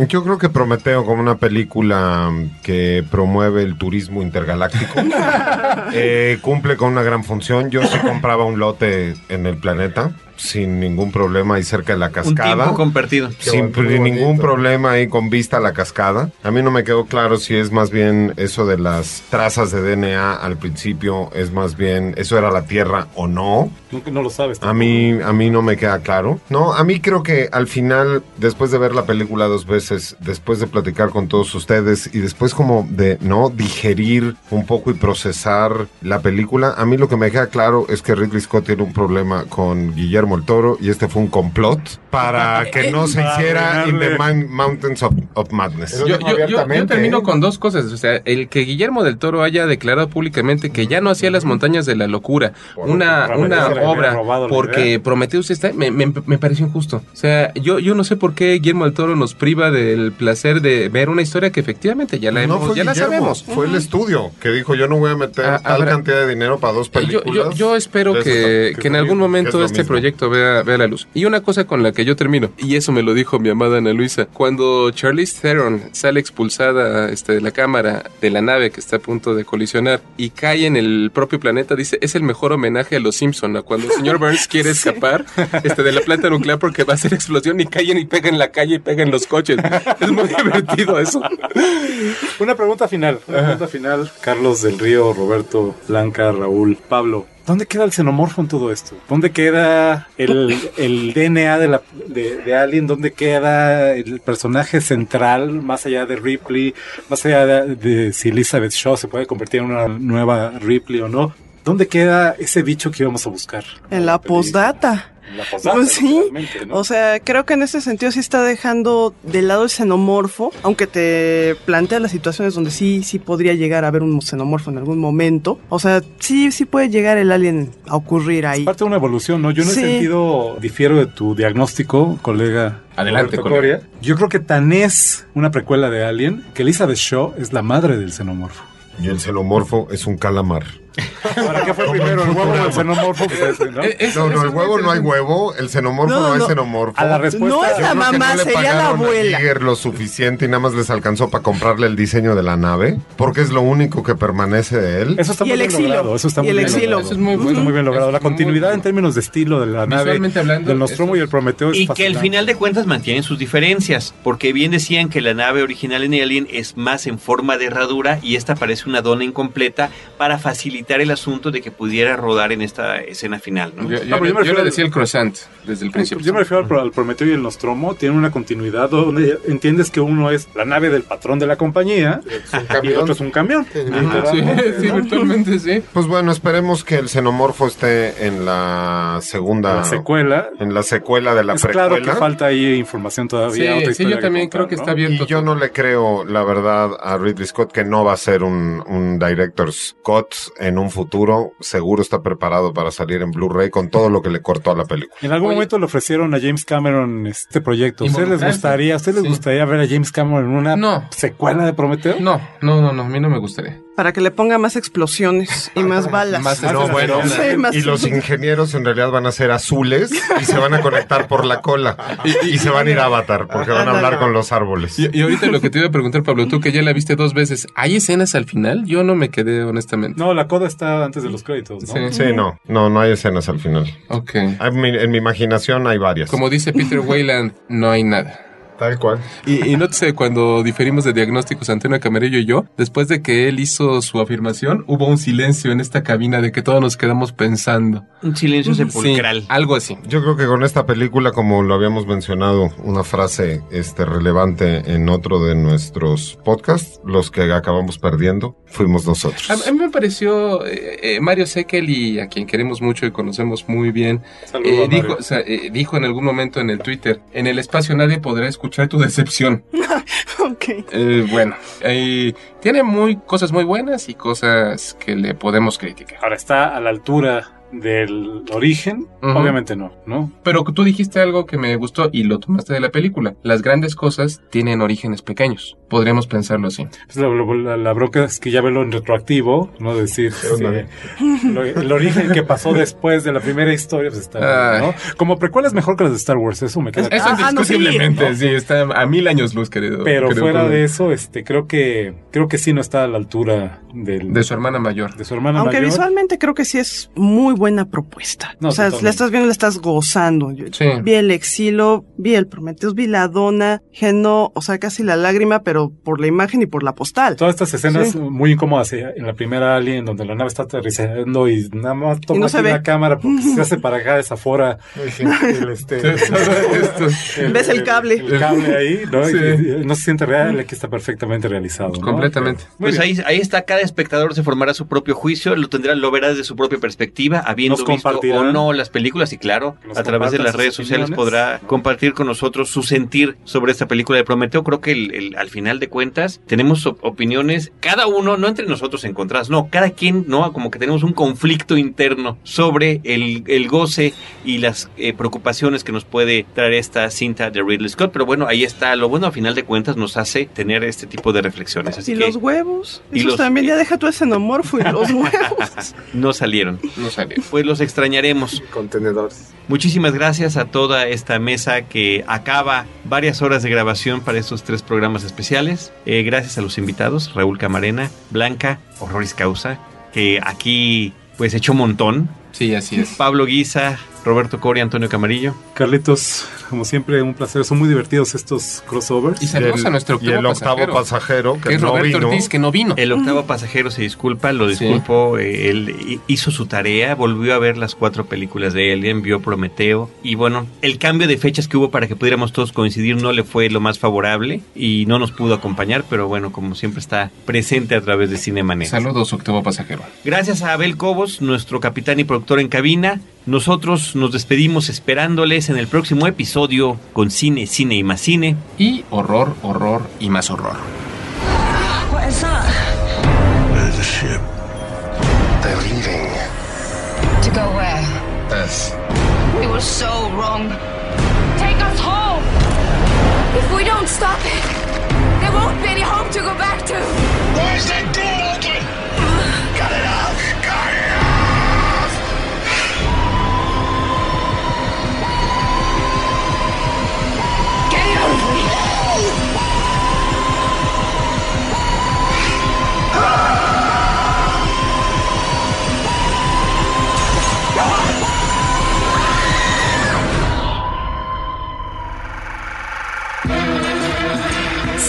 Speaker 7: Yo creo que Prometeo como una película que promueve el turismo intergaláctico eh, cumple con una gran función. Yo sí compraba un lote en el planeta sin ningún problema ahí cerca de la
Speaker 1: Un
Speaker 7: cascada.
Speaker 1: tiempo compartido.
Speaker 7: Sin ningún problema ahí con vista a la cascada. A mí no me quedó claro si es más bien eso de las trazas de DNA al principio, es más bien eso era la Tierra o no.
Speaker 4: Nunca no lo sabes.
Speaker 7: A mí, a mí no me queda claro. No, a mí creo que al final, después de ver la película dos veces, después de platicar con todos ustedes y después como de, ¿no? Digerir un poco y procesar la película, a mí lo que me queda claro es que Ridley Scott tiene un problema con Guillermo el Toro y este fue un complot para que no se hiciera In the. Man- Mountains of, of Madness.
Speaker 5: Yo, yo- yo- yo termino con dos cosas. O sea, el que Guillermo del Toro haya declarado públicamente que ya no hacía las montañas de la locura, una, obra, porque. Prometheus está, me, me, me pareció injusto. O sea, yo, yo no sé por qué Guillermo del Toro nos priva del placer de ver una historia que efectivamente ya la, hemos, ya la sabemos.
Speaker 7: fue el estudio que dijo yo no voy a meter
Speaker 5: Ah,
Speaker 7: tal
Speaker 5: habrá-
Speaker 7: cantidad de dinero para dos
Speaker 5: Yo,
Speaker 7: películas.
Speaker 5: yo, yo espero que, que en algún momento
Speaker 7: es
Speaker 5: este
Speaker 7: mismo.
Speaker 5: proyecto vea, vea la luz. Y una cosa con la que yo termino, y eso me lo dijo mi amada Ana Luisa, cuando Charlize Theron sale expulsada este, de la cámara de la nave que está a punto de colisionar y cae en el propio planeta, dice, es el mejor homenaje a los Simpson, a cuando el señor Burns quiere escapar este, de la planta nuclear porque va a hacer explosión y caen y pega en la calle y pega en los coches. Es muy divertido eso.
Speaker 4: Una pregunta final, una pregunta final. Carlos del Río, Roberto, Blanca, Raúl, Pablo. ¿Dónde queda el xenomorfo en todo esto? ¿Dónde queda el, el DNA de, la, de, de Alien? ¿Dónde queda el personaje central, más allá de Ripley, más allá de, de si Elizabeth Shaw se puede convertir en una nueva Ripley o no? ¿Dónde queda ese bicho que íbamos a buscar?
Speaker 6: En la postdata.
Speaker 4: La posdata,
Speaker 6: Pues sí,
Speaker 4: ¿no?
Speaker 6: o sea, creo que en ese sentido sí está dejando de lado el xenomorfo, aunque te plantea las situaciones donde sí, sí podría llegar a haber un xenomorfo en algún momento. O sea, sí, sí puede llegar el alien a ocurrir ahí.
Speaker 4: parte de una evolución, ¿no? Yo en
Speaker 6: Sí.
Speaker 4: ese sentido difiero de tu diagnóstico, colega.
Speaker 5: Adelante, colega.
Speaker 4: Coria. Yo creo que tan es una precuela de Alien que Elizabeth Shaw es la madre del xenomorfo.
Speaker 7: Y el xenomorfo es un calamar.
Speaker 4: ¿Para qué fue primero, el huevo o el xenomorfo? ¿no?
Speaker 7: No, no, el huevo no hay huevo, el xenomorfo
Speaker 6: No,
Speaker 7: no, hay
Speaker 6: no.
Speaker 7: xenomorfo.
Speaker 4: A la respuesta-
Speaker 6: No es la mamá, sería la
Speaker 7: a
Speaker 6: abuela.
Speaker 7: Lo suficiente y nada más les alcanzó para comprarle el diseño de la nave, porque es lo único que permanece de él.
Speaker 4: Eso está
Speaker 6: Y
Speaker 4: muy
Speaker 6: el
Speaker 4: bien
Speaker 6: exilo.
Speaker 4: logrado. Eso está
Speaker 6: Y
Speaker 4: muy
Speaker 6: el
Speaker 4: bien
Speaker 6: exilo.
Speaker 4: logrado.
Speaker 5: Eso es muy
Speaker 4: Está
Speaker 5: bueno.
Speaker 4: muy bien logrado. La continuidad
Speaker 5: bueno.
Speaker 4: en términos de estilo de la nave,
Speaker 5: hablando,
Speaker 4: del Nostromo y el Prometeo es
Speaker 1: Y que al final de cuentas mantienen sus diferencias, porque bien decían que la nave original en Alien es más en forma de herradura y esta parece una dona incompleta para facilitar el asunto de que pudiera rodar en esta escena final. ¿no?
Speaker 5: Yo, yo
Speaker 4: No, pero
Speaker 5: le-
Speaker 4: yo me
Speaker 5: yo
Speaker 4: refiero
Speaker 5: le
Speaker 4: al-
Speaker 5: decía el croissant desde el principio.
Speaker 4: Yo me refiero al, Pro- al Prometeo y el Nostromo. Tienen una continuidad donde entiendes que uno es la nave del patrón de la compañía y el otro es un camión.
Speaker 5: Ajá, sí, sí,
Speaker 4: ¿no?
Speaker 5: virtualmente sí.
Speaker 7: Pues bueno, esperemos que el xenomorfo esté en la segunda...
Speaker 4: La secuela.
Speaker 7: En la secuela de la
Speaker 4: Es
Speaker 7: precuela.
Speaker 4: claro que falta ahí información todavía.
Speaker 5: Sí,
Speaker 4: otra
Speaker 5: sí, yo también creo que
Speaker 4: contar,
Speaker 5: está
Speaker 4: ¿no?
Speaker 5: abierto.
Speaker 7: Y yo no le creo, la verdad, a Ridley Scott que no va a ser un, un director's cut en un futuro. Seguro está preparado para salir en Blu-ray con todo lo que le cortó a la película.
Speaker 4: En algún
Speaker 5: Oye.
Speaker 4: momento le ofrecieron a James Cameron este proyecto. ¿A ustedes les gustaría, ¿a ustedes les
Speaker 5: Sí.
Speaker 4: gustaría ver a James Cameron en una
Speaker 5: No.
Speaker 4: secuela de Prometeo?
Speaker 5: No, no, no, no, a mí no me gustaría.
Speaker 6: Para que le ponga más explosiones y más balas.
Speaker 5: Más
Speaker 7: No, bueno,
Speaker 6: Sí, más-
Speaker 7: y los ingenieros en realidad van a ser azules y se van a conectar por la cola y, se van a ir a Avatar porque van a hablar con los árboles.
Speaker 5: Y, y ahorita lo que te iba a preguntar, Pablo, tú que ya la viste dos veces, ¿hay escenas al final? Yo no me quedé, honestamente.
Speaker 4: No, la coda está antes de los créditos, ¿no?
Speaker 5: Sí.
Speaker 7: Sí, no, no, no hay escenas al final.
Speaker 5: Ok.
Speaker 7: Mi- En mi imaginación hay varias.
Speaker 5: Como dice Peter Wayland, no hay nada.
Speaker 12: Tal cual.
Speaker 5: Y, y nótese cuando diferimos de diagnósticos Antonio Camarillo y yo, después de que él hizo su afirmación, hubo un silencio en esta cabina de que todos nos quedamos pensando.
Speaker 1: Un silencio sepulcral.
Speaker 5: Sí, algo así.
Speaker 7: Yo creo que con esta película, como lo habíamos mencionado, una frase este, relevante en otro de nuestros podcasts, los que acabamos perdiendo, fuimos nosotros.
Speaker 5: A, a mí me pareció eh, eh, Mario Sekel y a quien queremos mucho y conocemos muy bien,
Speaker 4: Saludos,
Speaker 5: eh, dijo, o sea, eh, dijo en algún momento en el Twitter, en el espacio nadie podrá escuchar tu decepción.
Speaker 6: ok.
Speaker 5: Eh, bueno, eh, tiene muy cosas muy buenas y cosas que le podemos criticar.
Speaker 4: Ahora está a la altura del origen,
Speaker 5: Ujú.
Speaker 4: obviamente no, ¿no?
Speaker 5: Pero tú dijiste algo que me gustó y lo tomaste de la película. Las grandes cosas tienen orígenes pequeños. Podríamos pensarlo así.
Speaker 4: Pues la, la- la bronca es que ya verlo en retroactivo, ¿no? Decir eh, lo- el origen que pasó después de la primera historia, pues está. ¿no? Como precuela es mejor que las de Star Wars, eso me queda
Speaker 5: Eso
Speaker 6: Ah, no, sí.
Speaker 5: indiscutiblemente, sí, está a mil años luz, querido.
Speaker 4: Pero
Speaker 5: querido
Speaker 4: fuera de eso, este, creo que, creo que sí no está a la altura del,
Speaker 5: De su hermana mayor.
Speaker 4: de su hermana
Speaker 6: Aunque
Speaker 4: mayor.
Speaker 6: visualmente creo que sí es muy buena propuesta.
Speaker 4: No,
Speaker 6: o sea,
Speaker 4: totalmente.
Speaker 6: la estás viendo, la estás gozando. Yo
Speaker 5: Sí.
Speaker 6: Vi el exilo, vi el Prometheus, vi la dona, Geno, o sea, casi la lágrima, pero por la imagen y por la postal.
Speaker 4: Todas estas escenas
Speaker 6: Sí.
Speaker 4: muy incómodas eh, en la primera Alien, donde la nave está aterrizando y nada más toma
Speaker 6: no
Speaker 4: aquí
Speaker 6: ve.
Speaker 4: la cámara porque se hace para acá, desafora el, este,
Speaker 6: Ves el cable.
Speaker 4: el cable ahí, ¿no?
Speaker 5: Sí.
Speaker 4: Y- y no se siente real, aquí está perfectamente realizado. ¿no?
Speaker 5: Completamente.
Speaker 1: Pues
Speaker 4: bien.
Speaker 1: ahí, ahí está, cada espectador se formará su propio juicio, lo tendrá, lo verá desde su propia perspectiva, habiendo
Speaker 4: Nos
Speaker 1: visto o no las películas, y claro, a través de las redes sociales
Speaker 4: opiniones.
Speaker 1: podrá compartir con nosotros su sentir sobre esta película de Prometeo. Creo que el- el- al final de cuentas tenemos op- opiniones, cada uno, no entre nosotros encontradas, no, cada quien, no, como que tenemos un conflicto interno sobre el, el goce y las eh, preocupaciones que nos puede traer esta cinta de Ridley Scott. Pero bueno, ahí está, lo bueno a final de cuentas nos hace tener este tipo de reflexiones. Así
Speaker 6: y
Speaker 1: que
Speaker 6: los huevos.
Speaker 1: y
Speaker 6: Esos
Speaker 1: los-
Speaker 6: también, ya deja tú ese xenomorfo y los huevos.
Speaker 1: no salieron.
Speaker 5: No salió.
Speaker 1: Pues los extrañaremos.
Speaker 12: Contenedores.
Speaker 1: Muchísimas gracias a toda esta mesa que acaba varias horas de grabación para estos tres programas especiales. Eh, gracias a los invitados, Raúl Camarena, Blanca, Horroris Causa, que aquí pues echó un montón.
Speaker 5: Sí, así es.
Speaker 1: Pablo Guisa, Roberto Cori, Antonio Camarillo.
Speaker 4: Carlitos, como siempre, un placer. Son muy divertidos estos crossovers.
Speaker 5: Y saludos a nuestro
Speaker 7: y el
Speaker 5: octavo
Speaker 7: octavo pasajero, que,
Speaker 5: es
Speaker 7: no
Speaker 5: Roberto
Speaker 7: vino.
Speaker 5: Ortiz, que no vino.
Speaker 1: El octavo pasajero se disculpa, lo disculpo. eh, él hi- hizo su tarea, volvió a ver las cuatro películas de Alien, vio Prometeo. Y bueno, el cambio de fechas que hubo para que pudiéramos todos coincidir no le fue lo más favorable y no nos pudo acompañar, pero bueno, como siempre está presente a través de Cinemanet.
Speaker 5: Saludos, octavo pasajero.
Speaker 1: Gracias a Abel Cobos, nuestro capitán y productor en cabina. Nosotros nos despedimos esperándoles en el próximo episodio con cine, cine y más cine.
Speaker 5: Y horror, horror y más horror.
Speaker 13: What is that?
Speaker 9: There's a ship. They're leaving.
Speaker 3: To go where?
Speaker 9: Earth.
Speaker 3: We were so wrong. Take us home! If we don't stop it, there won't be any home to go back to.
Speaker 13: Why is that door open?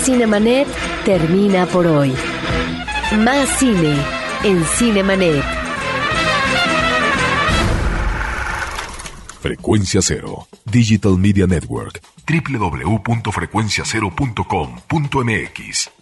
Speaker 2: Cinemanet termina por hoy. Más cine en Cinemanet.
Speaker 15: Frecuencia Cero, Digital Media Network, www.frecuenciacero.com.mx.